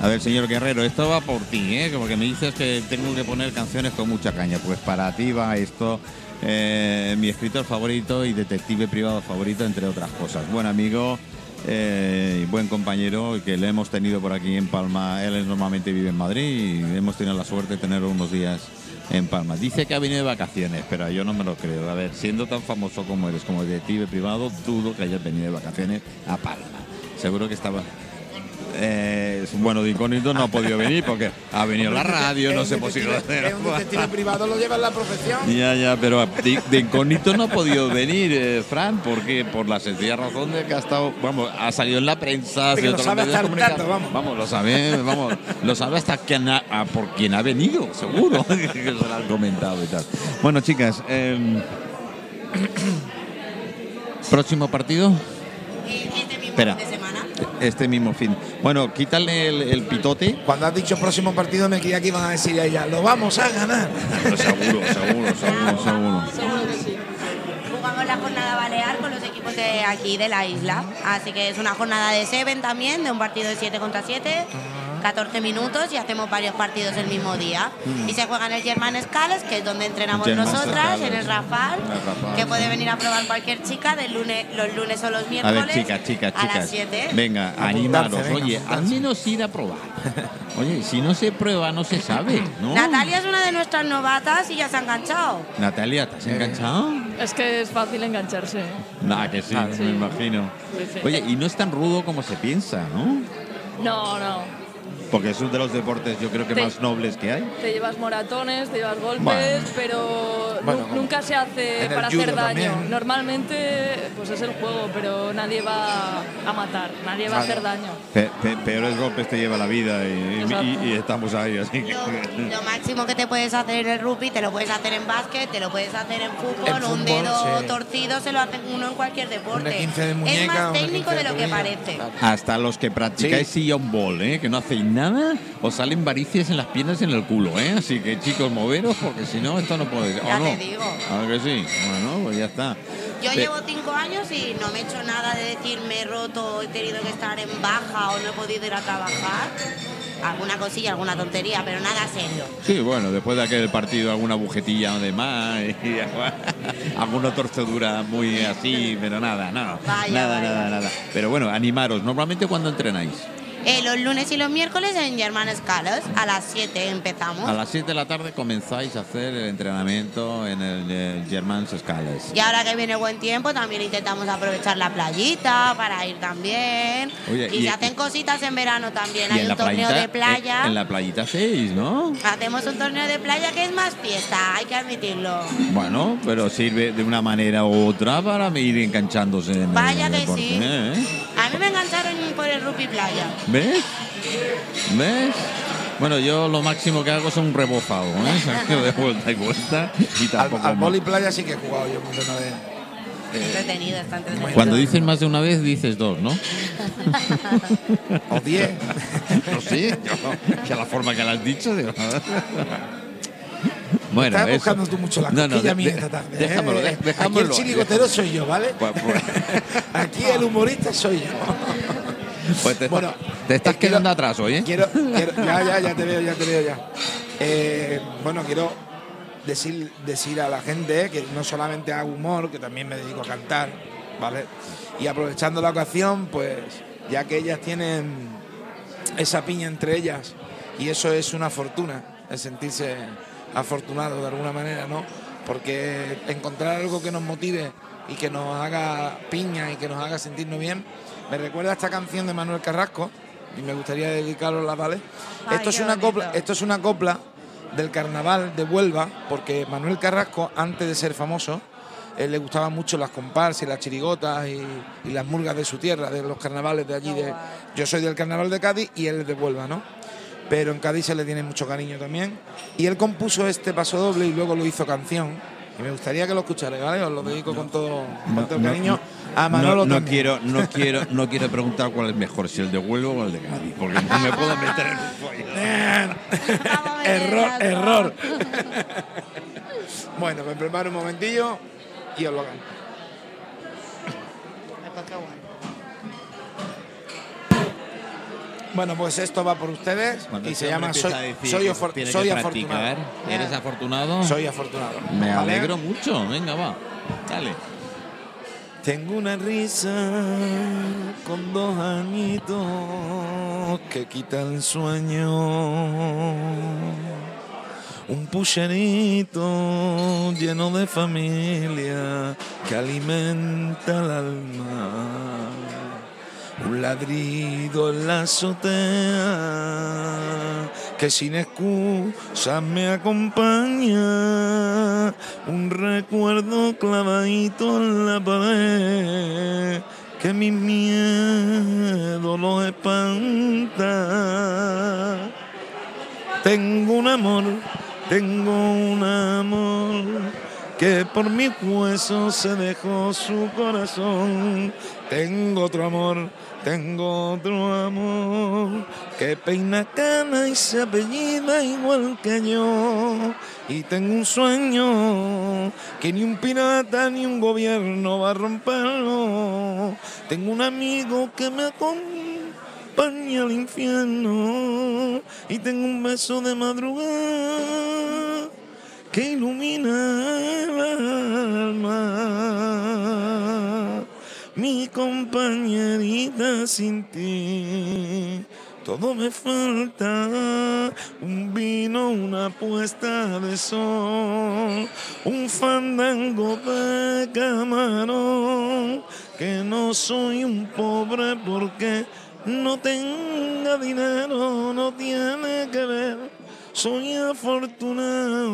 A ver, señor Guerrero, esto va por ti, ¿eh? Porque me dices que tengo que poner canciones con mucha caña. Pues para ti va esto, eh, mi escritor favorito y detective privado favorito, entre otras cosas. Buen amigo eh, buen compañero que le hemos tenido por aquí en Palma. Él normalmente vive en Madrid y hemos tenido la suerte de tenerlo unos días en Palma. Dice que ha venido de vacaciones, pero yo no me lo creo. A ver, siendo tan famoso como eres como detective privado, dudo que hayas venido de vacaciones a Palma. Seguro que estaba... Eh, bueno, de incógnito no ha podido venir porque ha venido la radio, no sé un por si detective- es un detective privado, lo lleva en la profesión. ya, ya, pero de, de incógnito no ha podido venir, eh, Fran, porque por la sencilla razón de que ha estado, vamos, ha salido en la prensa, ha sido lo sabe hasta comunicación. tato, vamos, lo sabe, vamos, lo sabe hasta quien ha- a por quien ha venido, seguro, que se lo han comentado y tal. Bueno, chicas, em, próximo partido, Eh, Este mismo Espera. fin de semana. Este mismo fin. Bueno, quítale el, el pitote. Cuando has dicho próximo partido, me creía que iban a decir a ella, lo vamos a ganar. seguro, seguro, seguro, seguro. Jugamos la jornada balear con los equipos de aquí de la isla. Así que es una jornada de Seven también, de un partido de 7 contra 7, 14 minutos y hacemos varios partidos el mismo día. Y se juega en el German Scales, que es donde entrenamos German nosotras, Scales. en el Rafal, que puede venir a probar cualquier chica del lunes, los lunes o los A miércoles. ver, chicas, chicas, a chicas. las 7. Venga, animaros. venga, Oye, al menos ir a probar. Oye, si no se prueba, no se sabe, ¿no? Natalia es una de nuestras novatas y ya se ha enganchado. Natalia, ¿te has enganchado? Es que es fácil engancharse. Nah, que sí, sí. me imagino. Sí, sí. Oye, y no es tan rudo como se piensa, ¿no? No, no. Porque es uno de los deportes, yo creo que Te- más nobles que hay. Te llevas moratones, te llevas golpes, Bueno. pero Bueno, nunca se hace para hacer daño. también. Normalmente, pues es el juego, pero nadie va a matar, nadie va a hacer daño. Pe- pe- peores golpes te lleva la vida y, y- y estamos ahí, así que... Lo, lo máximo que te puedes hacer en el rugby, te lo puedes hacer en básquet, te lo puedes hacer en fútbol, En un fútbol, dedo sí. torcido se lo hace uno en cualquier deporte. Una 15 de es muñeca, más una técnico 15 de de lo que parece. Hasta los que practicáis Sí. sillón ball, ¿eh? que no hacéis nada, os salen varices en las piernas y en el culo, ¿eh? Así que chicos, moveros porque si no, esto no puede ser. ¿O Ya no? te digo. A ver que sí. Bueno, pues ya está. Yo llevo cinco años y no me he hecho nada de decir me he roto, he tenido que estar en baja o no he podido ir a trabajar. Alguna cosilla, alguna tontería, pero nada serio. Sí, bueno, después de aquel partido alguna bujetilla de más y alguna torcedura muy así, pero nada, no. Vaya, nada, vaya. nada, nada. Pero bueno, animaros. Normalmente cuando entrenáis, Eh, los lunes y los miércoles en German Scales, a las 7 empezamos. a las 7 de la tarde comenzáis a hacer el entrenamiento en el eh, German Scales. Y ahora que viene buen tiempo, también intentamos aprovechar la playita para ir también. Oye, y, y- se hacen cositas en verano también. Hay un torneo playita, de playa. En, en la playita hacéis, ¿no? Hacemos un torneo de playa que es más fiesta, hay que admitirlo. Bueno, pero sirve de una manera u otra para ir enganchándose en Vaya el que deporte, sí. ¿eh? Por el rugby playa. ¿Ves? ¿Ves? Bueno, yo lo máximo que hago es un rebozado, ¿eh? De vuelta y vuelta y Al, tampoco al más. boli playa sí que he jugado yo mucho una vez. Entretenido, está entretenido. Cuando dices más de una vez, dices dos, ¿no? O 10. No sé, yo, que a la forma que lo has dicho, digo. Bueno, Estás eso. buscando tú mucho la No, no, de- mía de- esta tarde. déjamelo, ¿eh? Aquí déjamelo. el chirigotero soy yo, ¿vale? Pues- pues- Aquí el humorista soy yo. Pues te, Bueno, te estás eh, quiero- quedando atrás hoy, ¿eh? Quiero, quiero- ya, ya, ya te veo, ya te veo ya. Eh, bueno, quiero decir, decir a la gente que no solamente hago humor, que también me dedico a cantar, ¿vale? Y aprovechando la ocasión, pues ya que ellas tienen esa piña entre ellas y eso es una fortuna, el sentirse afortunado de alguna manera, ¿no? Porque encontrar algo que nos motive y que nos haga piña y que nos haga sentirnos bien, me recuerda a esta canción de Manuel Carrasco y me gustaría dedicarosla, ¿vale? Ay, esto, es una bonito. copla, esto es una copla del carnaval de Huelva, porque Manuel Carrasco, antes de ser famoso, él le gustaban mucho las comparsas y las chirigotas y, y las murgas de su tierra, de los carnavales de allí. De, yo soy del carnaval de Cádiz y él es de Huelva, ¿no? Pero en Cádiz se le tiene mucho cariño también. Y él compuso este paso doble y luego lo hizo canción. Y me gustaría que lo escucharais, ¿vale? Os lo dedico con todo, con No, todo el no, cariño no, a Manolo no, quiero, no quiero, no quiero preguntar cuál es mejor, si el de Huelva o el de Cádiz, porque no me puedo meter en un error, error. bueno, me preparo un momentillo y os lo canto. Bueno. Bueno, pues esto va por ustedes Cuando y este se llama Soy, decir soy, soy que afortunado. practicar, ¿Eres afortunado? Soy afortunado. Me ¿vale? alegro mucho. Venga, va. Dale. Tengo una risa con dos añitos que quita el sueño. Un pucherito lleno de familia que alimenta el alma. Un ladrido en la azotea que sin excusa me acompaña. Un recuerdo clavadito en la pared que mi miedo lo espanta. Tengo un amor, tengo un amor que por mis huesos se dejó su corazón. Tengo otro amor, tengo otro amor que peina cana y se apellida igual que yo. Y tengo un sueño que ni un pirata ni un gobierno va a romperlo. Tengo un amigo que me acompaña al infierno y tengo un beso de madrugada que ilumina el alma. Mi compañerita sin ti, todo me falta. Un vino, una puesta de sol, un fandango de camarón. Que no soy un pobre porque no tenga dinero, no tiene que ver. Soy afortunado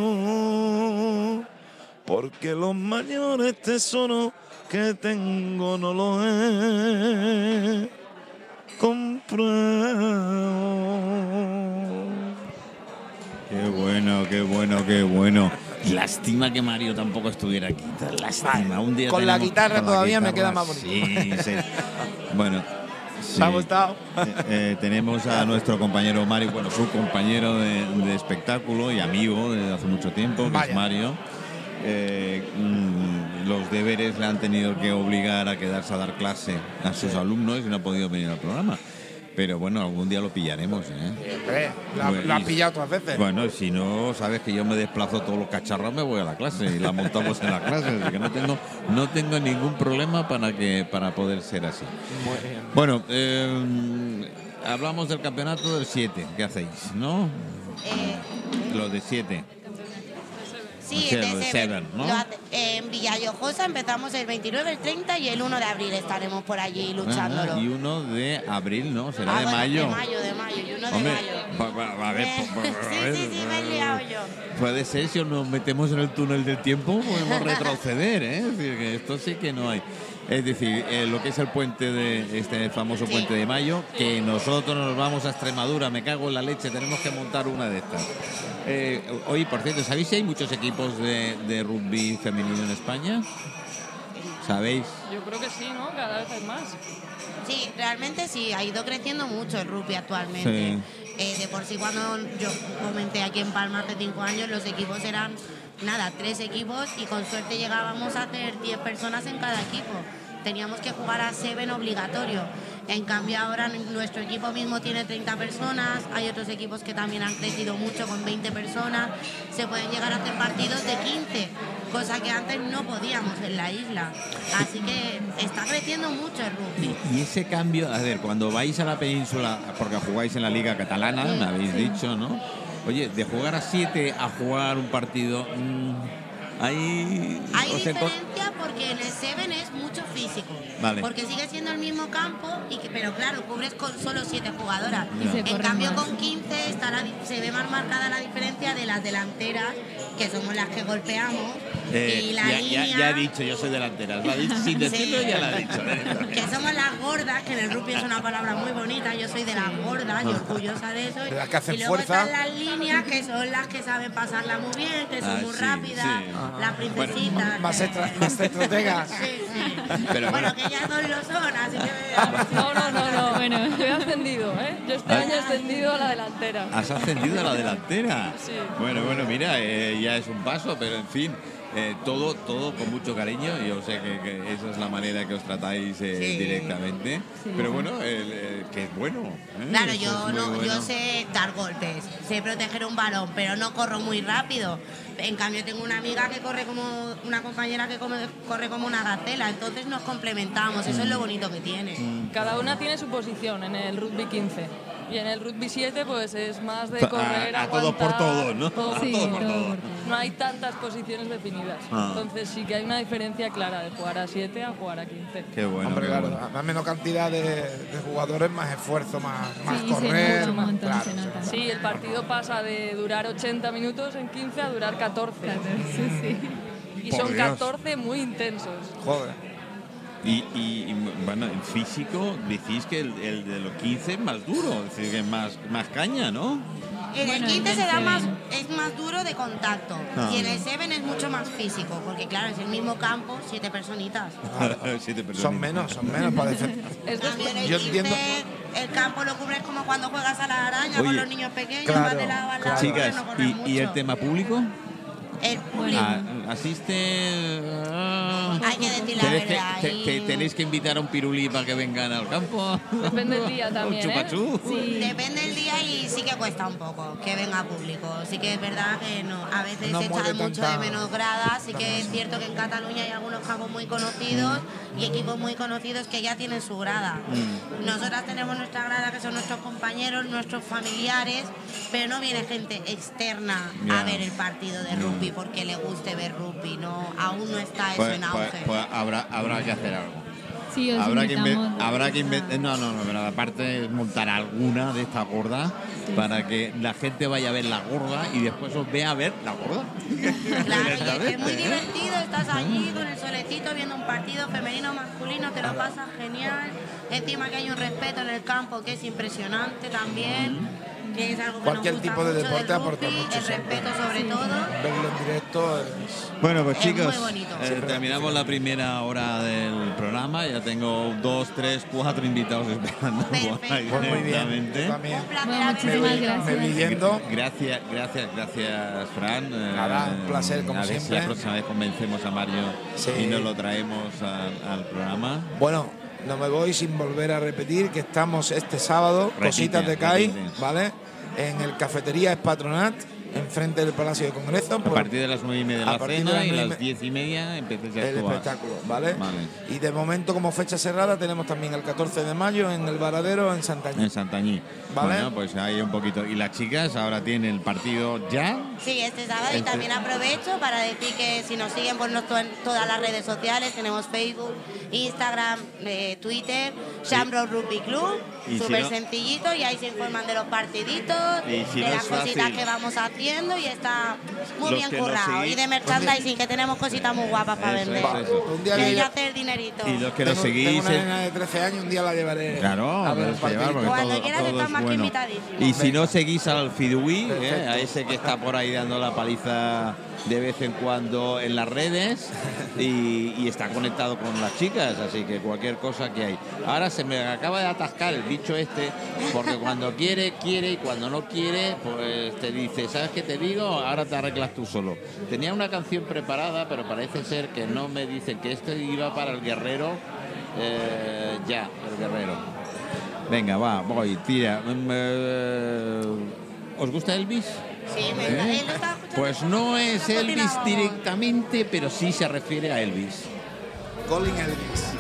porque los mayores tesoros que tengo no los he comprado. Qué bueno, qué bueno, qué bueno. Lástima que Mario tampoco estuviera aquí. Lástima. Un día Con la guitarra con la todavía me queda más bonito. Sí, sí. Bueno. sí. ¿Te ha gustado? Eh, eh, tenemos a nuestro compañero Mario, bueno, su compañero de, de espectáculo y amigo desde hace mucho tiempo, que Vaya. es Mario. Eh, mm, los deberes le han tenido que obligar a quedarse a dar clase a sus alumnos y no ha podido venir al programa. Pero bueno, algún día lo pillaremos, ¿eh? La, Bueno, la has pillado otras veces. Bueno, si no, sabes que yo me desplazo todos los cacharros, me voy a la clase y la montamos en la clase, así que no tengo, no tengo ningún problema para que para poder ser así. Muy bien. Bueno, eh, hablamos del campeonato del 7, ¿qué hacéis? ¿No? Eh, Lo de 7. Sí, de Seven. ¿no? Lo hace- en Villajojosa empezamos el 29, el 30 y el 1 de abril estaremos por allí luchándolo. y uno de abril, ¿no? Será Ah, de bueno, mayo. De mayo, de mayo, y uno Hombre, de mayo. a ver, Eh, va- va- va- sí, a ver, sí, sí, me he liado yo. Puede ser, si nos metemos en el túnel del tiempo, podemos retroceder, ¿eh? Es decir, que esto sí que no hay. Es decir, eh, lo que es el puente de este famoso Sí. puente de mayo, que nosotros nos vamos a Extremadura, me cago en la leche, tenemos que montar una de estas. Eh, oye, por cierto, ¿sabéis si hay muchos equipos de, de rugby femenino en España? ¿Sabéis? Yo creo que sí, ¿no? Cada vez hay más. Sí, realmente sí, ha ido creciendo mucho el rugby actualmente. Sí. Eh, de por sí, cuando yo comenté aquí en Palma hace cinco años, los equipos eran, nada, tres equipos y con suerte llegábamos a hacer 10 personas en cada equipo. Teníamos que jugar a Seven obligatorio. En cambio, ahora nuestro equipo mismo tiene 30 personas, hay otros equipos que también han crecido mucho con 20 personas. Se pueden llegar a hacer partidos de 15, cosa que antes no podíamos en la isla. Así que está creciendo mucho el rugby. Y ese cambio, a ver, cuando vais a la península, porque jugáis en la Liga Catalana, me habéis dicho, ¿no? Oye, de jugar a siete a jugar un partido, mm, ahí Hay enco- diferencia porque en el Seven es mucho físico. Vale. Porque sigue siendo el mismo campo, y que, pero claro, cubres con solo siete jugadoras. Y se En cambio, más. con 15 está la se ve más marcada la diferencia de las delanteras, que somos las que golpeamos, Eh, y la ya, ya- línea... ya he dicho, yo soy delantera. Lo ha dicho sin decirlo, Sí. ya lo ha dicho. que somos las gordas, que en el rugby es una palabra muy bonita, yo soy de las gordas y orgullosa de eso. De las que hacen y luego fuerza. están las líneas, que son las que saben pasarla muy bien, que son Ah, muy sí, rápidas, sí. las princesitas. Más, estra- más estrategas. Sí, sí. Pero bueno, bueno. que ellas dos lo son, así que... No, no, no, no. Bueno. Yo he ascendido, ¿eh? Yo este Ah. año he ascendido a la delantera. Has ascendido a la delantera. Sí. Bueno, bueno, mira, eh, ya es un paso, pero en fin, eh, todo, todo con mucho cariño. Yo sé que, que esa es la manera que os tratáis eh, Sí. directamente. Pero bueno, el, eh, que es bueno. ¿eh? Claro, yo, no, bueno. yo sé dar golpes, sé proteger un balón, pero no corro muy rápido. En cambio, tengo una amiga que corre como una compañera que come- corre como una gacela, entonces nos complementamos. Eso es Mm. lo bonito que tiene. Cada una tiene su posición en el rugby 15. Y en el rugby 7 pues es más de A- correr, a todos por todos, ¿no? todo A Sí, todo por todo todo. No hay tantas posiciones definidas. Ah. Entonces sí que hay una diferencia clara de jugar a 7 a jugar a 15. Qué bueno. Hombre, qué claro, bueno. más menos cantidad de, de jugadores, más esfuerzo, más, más Sí, correr. más- montón, claro, nota. Sí, el partido pasa de durar 80 minutos en 15 a durar 14. Sí, sí. Y Por son Dios. 14 muy intensos. Joder. Y, y, y, bueno, en físico decís que el, el de los 15 es más duro, es decir, que es más, más caña, ¿no? En Bueno, el 15 en se da más, es más duro de contacto. Ah. Y en el 7 es mucho más físico, porque claro, es el mismo campo, siete personitas. Siete personas. Son menos, son menos para el Yo 15, entiendo- el campo lo cubres como cuando juegas a la araña Oye, con los niños pequeños, claro, vas de lado a lado, claro. Chicas, no ¿y, y el tema público? El público. Ah, ¿Asiste? ah, Hay que decir la ¿Tenéis que, verdad, te- y- te- ¿Tenéis que invitar a un pirulí para que vengan al campo? Depende del día también, ¿Un ¿eh? chupachú? Sí. Depende del día y sí que cuesta un poco que venga público. Sí que es verdad que no. A veces No se echa mueve de mucho tanta- de menos gradas. Sí que es cierto que en Cataluña hay algunos campos muy conocidos y equipos muy conocidos que ya tienen su grada. Mm. Nosotras tenemos nuestra grada que son nuestros compañeros, nuestros familiares, pero no viene gente externa Ya. a ver el partido de rugby porque le guste ver rugby. No, aún no está eso Pues, en pues- auge. pues habrá, habrá que hacer algo. Sí, os Habrá que, habrá que inve- no, no, no, pero aparte montar alguna de esta gorda para que la gente vaya a ver la gorda y después os vea a ver la gorda. Claro, y es muy ¿eh? divertido, estás allí con el solecito viendo un partido femenino masculino, te lo pasas genial. Encima que hay un respeto en el campo que es impresionante también, que es algo que Cualquier nos gusta tipo de mucho deporte del aporta rugby, mucho el siempre. respeto sobre todo. Verlo en directo es... Bueno, pues Es chicos, muy bonito. eh, terminamos la primera hora del programa. Ya tengo dos, tres, cuatro invitados esperando por ahí Perfecto. Pues muy bien. directamente. Yo también. Un placer Bueno, haber muchísimas Me, venido. gracias. me vi viendo. Gracias, gracias, gracias, Fran. Eh, Nada, un placer, como a ver si siempre. la próxima vez convencemos a Mario Sí. y nos lo traemos al, al programa. Bueno, no me voy sin volver a repetir que estamos este sábado, Repite, cositas de CAI, repite. ¿vale? En el Cafetería Espatronat, enfrente del Palacio de Congreso. A por- partir de las nueve y media a de la partir de cena las y las diez y media empecéis a el actuar. espectáculo, ¿vale? Vale. Y de momento, como fecha cerrada, tenemos también el 14 de mayo en el Varadero en Santaña. En Santañí. Vale. Bueno, pues ahí un poquito. Y las chicas ahora tienen el partido ya. Sí, este sábado y Este- también aprovecho para decir que si nos siguen por nuestro- en todas las redes sociales, tenemos Facebook, Instagram, eh, Twitter, Shambro Rugby Club, si súper no- sencillito y ahí se informan de los partiditos, Y si de no las cositas fácil. que vamos y está muy Los bien currado. Y de merchandising que tenemos cositas muy guapas para Eso, vender. eso, eso. Un día Y hacer dinerito. Y los que tengo, seguís. tengo una en- nena de 13 años, un día la llevaré Claro, a ver el llevar porque Cuando todo, quieras todo estás es más que invitadísimo. Y si no seguís al Fidui, eh, a ese que está por ahí dando la paliza de vez en cuando en las redes y, está conectado con las chicas, así que cualquier cosa que hay. Ahora se me acaba de atascar el bicho este, porque cuando quiere, quiere y cuando no quiere, pues te dice, ¿sabes qué te digo? Ahora te arreglas tú solo. Tenía una canción preparada, pero parece ser que no me dicen que esto iba para el guerrero. eh, ya, el guerrero. Venga, va, voy, tira. Mm, eh, ¿Os gusta Elvis? Sí, me ¿Eh? él lo estaba escuchando. Pues no es Elvis directamente, pero sí se refiere a Elvis. Colin Elvis.